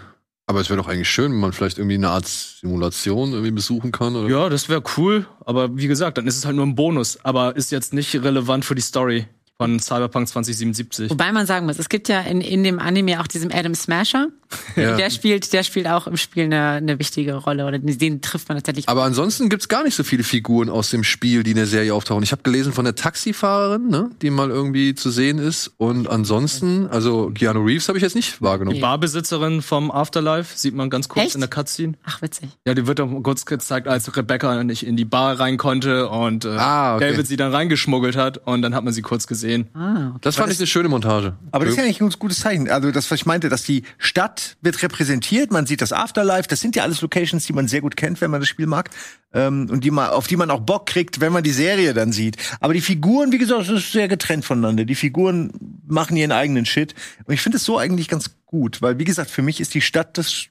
Aber es wäre doch eigentlich schön, wenn man vielleicht irgendwie eine Art Simulation irgendwie besuchen kann. Oder? Ja, das wäre cool. Aber wie gesagt, dann ist es halt nur ein Bonus. Aber ist jetzt nicht relevant für die Story von Cyberpunk 2077. Wobei man sagen muss, es gibt ja in, in dem Anime auch diesen Adam Smasher. [laughs] Ja. Der spielt, der spielt auch im Spiel eine, eine wichtige Rolle oder den trifft man tatsächlich. Aber ansonsten gibt's gar nicht so viele Figuren aus dem Spiel, die in der Serie auftauchen. Ich habe gelesen von der Taxifahrerin, ne, die mal irgendwie zu sehen ist. Und ansonsten, also Keanu Reeves habe ich jetzt nicht wahrgenommen. Die Barbesitzerin vom Afterlife sieht man ganz kurz Echt? in der Cutscene. Ach, witzig. Ja, die wird auch kurz gezeigt, als Rebecca nicht in die Bar rein konnte und äh, Ah, okay. David sie dann reingeschmuggelt hat und dann hat man sie kurz gesehen. Ah, okay. Das fand ich eine schöne Montage. Aber das ist ja eigentlich ein ganz gutes Zeichen. Also das, was ich meinte, dass die Stadt wird repräsentiert, man sieht das Afterlife, das sind ja alles Locations, die man sehr gut kennt, wenn man das Spiel mag. Ähm, und die man, auf die man auch Bock kriegt, wenn man die Serie dann sieht. Aber die Figuren, wie gesagt, das ist sehr getrennt voneinander. Die Figuren machen ihren eigenen Shit. Und ich finde es so eigentlich ganz gut, weil, wie gesagt, für mich ist die Stadt das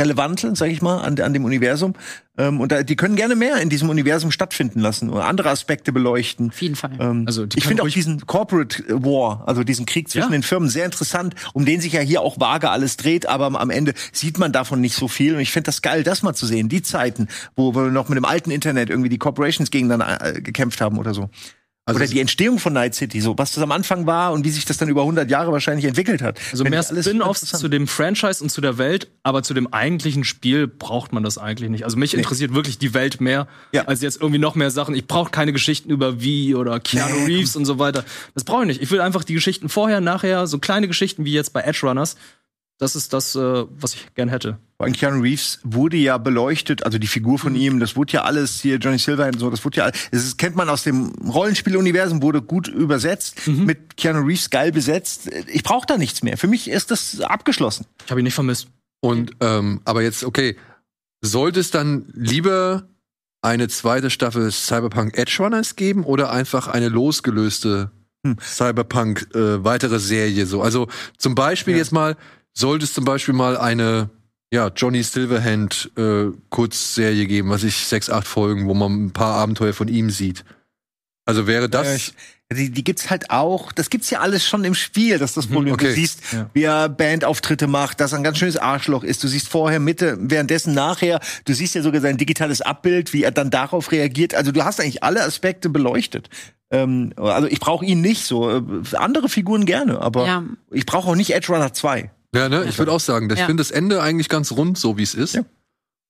Relevante, sag ich mal, an, an dem Universum. Ähm, und da, die können gerne mehr in diesem Universum stattfinden lassen oder andere Aspekte beleuchten. Auf jeden Fall. Ähm, Also, ich finde auch diesen Corporate War, also diesen Krieg zwischen Ja. den Firmen, sehr interessant, um den sich ja hier auch vage alles dreht, aber am- am Ende sieht man davon nicht so viel. Und ich finde das geil, das mal zu sehen. Die Zeiten, wo wir noch mit dem alten Internet irgendwie die Corporations gegeneinander äh, gekämpft haben oder so. Also oder die Entstehung von Night City, so was das am Anfang war und wie sich das dann über 100 Jahre wahrscheinlich entwickelt hat. Also mehr Spin-offs zu dem Franchise und zu der Welt, aber zu dem eigentlichen Spiel braucht man das eigentlich nicht. Also mich interessiert wirklich die Welt mehr, Ja. als jetzt irgendwie noch mehr Sachen. Ich brauche keine Geschichten über wie oder Keanu Nee, Reeves und so weiter. Das brauche ich nicht. Ich will einfach die Geschichten vorher, nachher, so kleine Geschichten wie jetzt bei Edge Runners. Das ist das, äh, was ich gern hätte. Vor allem Keanu Reeves wurde ja beleuchtet, also die Figur von ihm, das wurde ja alles hier, Johnny Silverhand und so, das wurde ja, das ist, kennt man aus dem Rollenspiel-Universum, wurde gut übersetzt, mit Keanu Reeves geil besetzt. Ich brauche da nichts mehr. Für mich ist das abgeschlossen. Ich habe ihn nicht vermisst. Und ähm, aber jetzt, okay, sollte es dann lieber eine zweite Staffel Cyberpunk Edge Runners geben oder einfach eine losgelöste Hm. Cyberpunk äh, weitere Serie so? Also zum Beispiel Ja. jetzt mal, sollte es zum Beispiel mal eine ja, Johnny Silverhand äh, Kurzserie geben, was ich sechs, acht Folgen, wo man ein paar Abenteuer von ihm sieht. Also wäre das. Ja, ich- Die, die gibt's halt auch, das gibt's ja alles schon im Spiel, das ist das Problem. okay. Du siehst, Ja. wie er Bandauftritte macht, dass er ein ganz schönes Arschloch ist. Du siehst vorher, Mitte, währenddessen, nachher. Du siehst ja sogar sein digitales Abbild, wie er dann darauf reagiert. Also du hast eigentlich alle Aspekte beleuchtet. Ähm, also ich brauche ihn nicht so. Äh, Andere Figuren gerne, aber Ja. ich brauche auch nicht Edge Runner 2. Ja, ne? Ich würde auch sagen, ich Ja. finde das Ende eigentlich ganz rund, so wie es ist. Ja.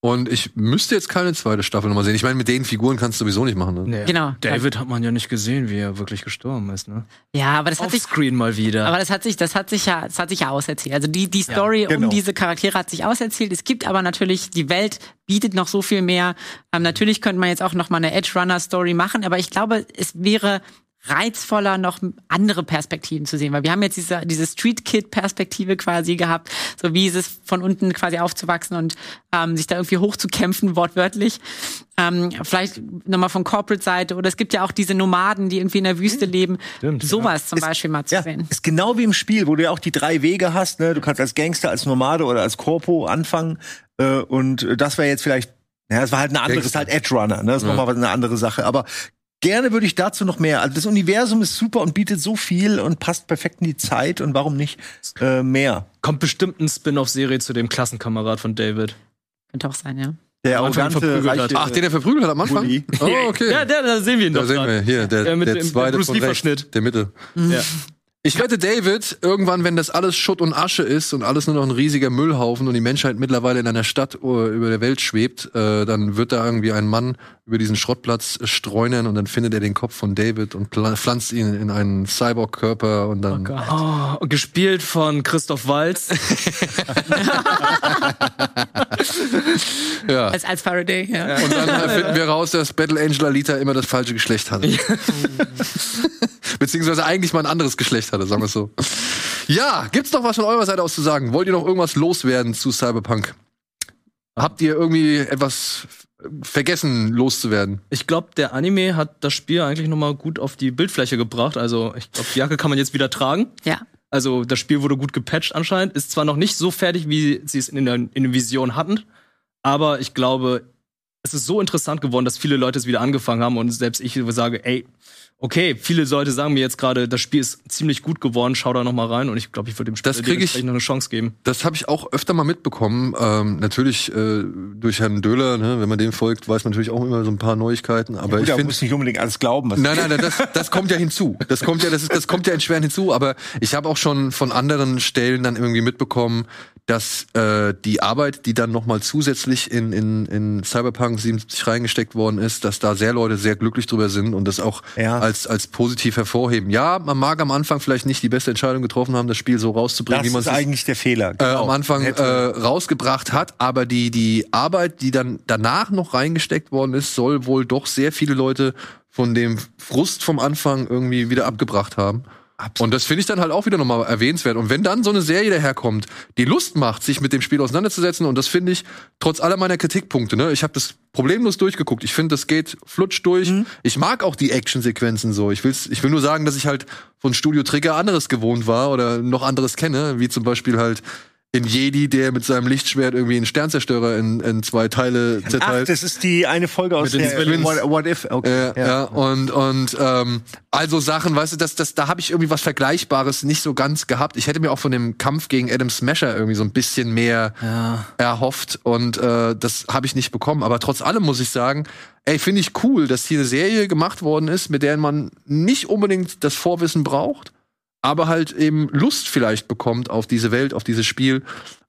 Und ich müsste jetzt keine zweite Staffel nochmal sehen. Ich meine, mit den Figuren kannst du sowieso nicht machen. Ne? Nee. Genau. David hat man ja nicht gesehen, wie er wirklich gestorben ist, ne? Ja, aber das hat sich Offscreen mal wieder. Aber das hat sich, das hat sich ja, das hat sich ja auserzählt. Also die, die Story genau. um diese Charaktere hat sich auserzählt. Es gibt aber natürlich, die Welt bietet noch so viel mehr. Ähm, natürlich könnte man jetzt auch noch mal eine Edge Runner Story machen, aber ich glaube, es wäre reizvoller, noch andere Perspektiven zu sehen, weil wir haben jetzt diese, diese Street Kid Perspektive quasi gehabt, so wie ist es von unten quasi aufzuwachsen und ähm, sich da irgendwie hochzukämpfen, wortwörtlich. Ähm, vielleicht nochmal von Corporate Seite oder es gibt ja auch diese Nomaden, die irgendwie in der Wüste leben. Stimmt, Sowas zum Beispiel mal zu Ja, sehen. ist genau wie im Spiel, wo du ja auch die drei Wege hast. Ne? Du kannst als Gangster, als Nomade oder als Corpo anfangen. Äh, und äh, das wäre jetzt vielleicht, ja, das war halt eine andere, ist halt Edge Runner, ne? Das ist Ja. nochmal eine andere Sache. Aber gerne würde ich dazu noch mehr. Also das Universum ist super und bietet so viel und passt perfekt in die Zeit und warum nicht äh, mehr? Kommt bestimmt ein Spin-off-Serie zu dem Klassenkamerad von David. Könnte auch sein, ja. Der Am Anfang arrogante, verprügelt hat. Ach, den er verprügelt hat am Anfang? Bulli. Oh, okay. Ja, der, da sehen wir ihn da doch sehen grad. wir hier, der, Ja, mit der dem- zweite Bruce von rechts, der Mitte. Ja. Ich wette, David, irgendwann, wenn das alles Schutt und Asche ist und alles nur noch ein riesiger Müllhaufen und die Menschheit mittlerweile in einer Stadt uh, über der Welt schwebt, äh, dann wird da irgendwie ein Mann über diesen Schrottplatz streunern und dann findet er den Kopf von David und pflanzt ihn in einen Cyborg-Körper und dann. Oh, und gespielt von Christoph Waltz. [laughs] ja. Als, als Faraday, ja. Und dann finden wir raus, dass Battle Angel Alita immer das falsche Geschlecht hatte. [laughs] Beziehungsweise eigentlich mal ein anderes Geschlecht hatte, sagen wir es so. Ja, gibt's noch was von eurer Seite aus zu sagen? Wollt ihr noch irgendwas loswerden zu Cyberpunk? Habt ihr irgendwie etwas vergessen loszuwerden? Ich glaube, der Anime hat das Spiel eigentlich noch mal gut auf die Bildfläche gebracht. Also, ich glaube, die Jacke kann man jetzt wieder tragen. Ja. Also, das Spiel wurde gut gepatcht anscheinend. Ist zwar noch nicht so fertig, wie sie es in der, in der Vision hatten, aber ich glaube, es ist so interessant geworden, dass viele Leute es wieder angefangen haben und selbst ich sage, ey, okay, viele Leute sagen mir jetzt gerade, das Spiel ist ziemlich gut geworden, schau da noch mal rein und ich glaube, ich würde dem Spiel das ich, noch eine Chance geben. Das habe ich auch öfter mal mitbekommen. Ähm, natürlich äh, durch Herrn Döller, ne, wenn man dem folgt, weiß man natürlich auch immer so ein paar Neuigkeiten. Aber ja, gut, ich finde, muss nicht unbedingt alles glauben. Was nein, nein, nein, das, das kommt ja hinzu. Das kommt ja, das, ist, das kommt ja entschwerend hinzu. Aber ich habe auch schon von anderen Stellen dann irgendwie mitbekommen, dass äh, die Arbeit, die dann nochmal zusätzlich in, in, in Cyberpunk 77 reingesteckt worden ist, dass da sehr Leute sehr glücklich drüber sind und das auch ja. als, als positiv hervorheben. Ja, man mag am Anfang vielleicht nicht die beste Entscheidung getroffen haben, das Spiel so rauszubringen, das wie man es eigentlich der Fehler genau. äh, am Anfang äh, rausgebracht hat. Aber die, die Arbeit, die dann danach noch reingesteckt worden ist, soll wohl doch sehr viele Leute von dem Frust vom Anfang irgendwie wieder abgebracht haben. Absolut. Und das finde ich dann halt auch wieder nochmal erwähnenswert. Und wenn dann so eine Serie daherkommt, die Lust macht, sich mit dem Spiel auseinanderzusetzen, und das finde ich, trotz aller meiner Kritikpunkte, ne, ich habe das problemlos durchgeguckt. Ich finde, das geht flutsch durch. Mhm. Ich mag auch die Actionsequenzen so. Ich, will's, ich will nur sagen, dass ich halt von Studio Trigger anderes gewohnt war oder noch anderes kenne, wie zum Beispiel halt in Jedi, der mit seinem Lichtschwert irgendwie einen Sternzerstörer in, in zwei Teile zerteilt. Ach, das ist die eine Folge aus der What, What, If. Okay. Äh, ja. ja. und und ähm, also Sachen, weißt du, das, das, da habe ich irgendwie was Vergleichbares nicht so ganz gehabt. Ich hätte mir auch von dem Kampf gegen Adam Smasher irgendwie so ein bisschen mehr ja. erhofft und äh, das habe ich nicht bekommen. Aber trotz allem muss ich sagen, ey, finde ich cool, dass hier eine Serie gemacht worden ist, mit der man nicht unbedingt das Vorwissen braucht aber halt eben Lust vielleicht bekommt auf diese Welt, auf dieses Spiel,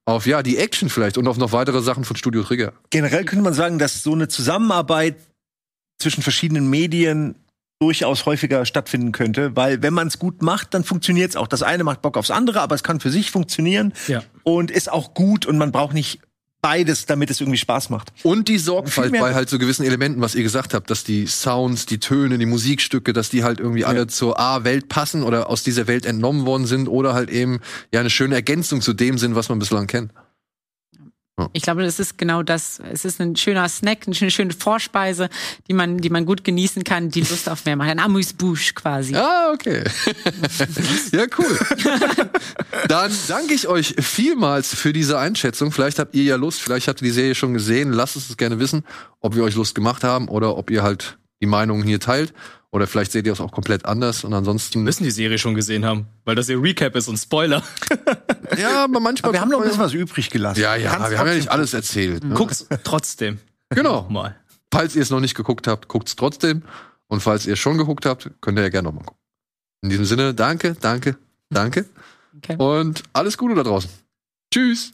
auf ja, die Action vielleicht und auf noch weitere Sachen von Studio Trigger. Generell könnte man sagen, dass so eine Zusammenarbeit zwischen verschiedenen Medien durchaus häufiger stattfinden könnte, weil wenn man es gut macht, dann funktioniert es auch. Das eine macht Bock aufs andere, aber es kann für sich funktionieren ja. und ist auch gut und man braucht nicht beides, damit es irgendwie Spaß macht. Und die Sorgfalt bei halt so gewissen Elementen, was ihr gesagt habt, dass die Sounds, die Töne, die Musikstücke, dass die halt irgendwie ja. alle zur A-Welt passen oder aus dieser Welt entnommen worden sind oder halt eben ja eine schöne Ergänzung zu dem sind, was man bislang kennt. Ich glaube, das ist genau das. Es ist ein schöner Snack, eine schöne, schöne Vorspeise, die man, die man gut genießen kann, die Lust auf mehr macht. Ein Amuse-Bouche quasi. Ah, okay. [laughs] ja, cool. [laughs] Dann danke ich euch vielmals für diese Einschätzung. Vielleicht habt ihr ja Lust, vielleicht habt ihr die Serie schon gesehen. Lasst es uns gerne wissen, ob wir euch Lust gemacht haben oder ob ihr halt die Meinungen hier teilt. Oder vielleicht seht ihr es auch komplett anders und ansonsten. Die müssen die Serie schon gesehen haben, weil das ihr Recap ist und Spoiler. [laughs] ja, aber manchmal. Aber wir haben noch ein bisschen was übrig gelassen. Ja, ja, Kannst wir haben ja nicht alles erzählt. Ne? Guckt's trotzdem. Genau. [laughs] Mal. Falls ihr es noch nicht geguckt habt, guckt's trotzdem. Und falls ihr es schon geguckt habt, könnt ihr ja gerne nochmal gucken. In diesem Sinne, danke, danke, danke. Okay. Und alles Gute da draußen. Tschüss.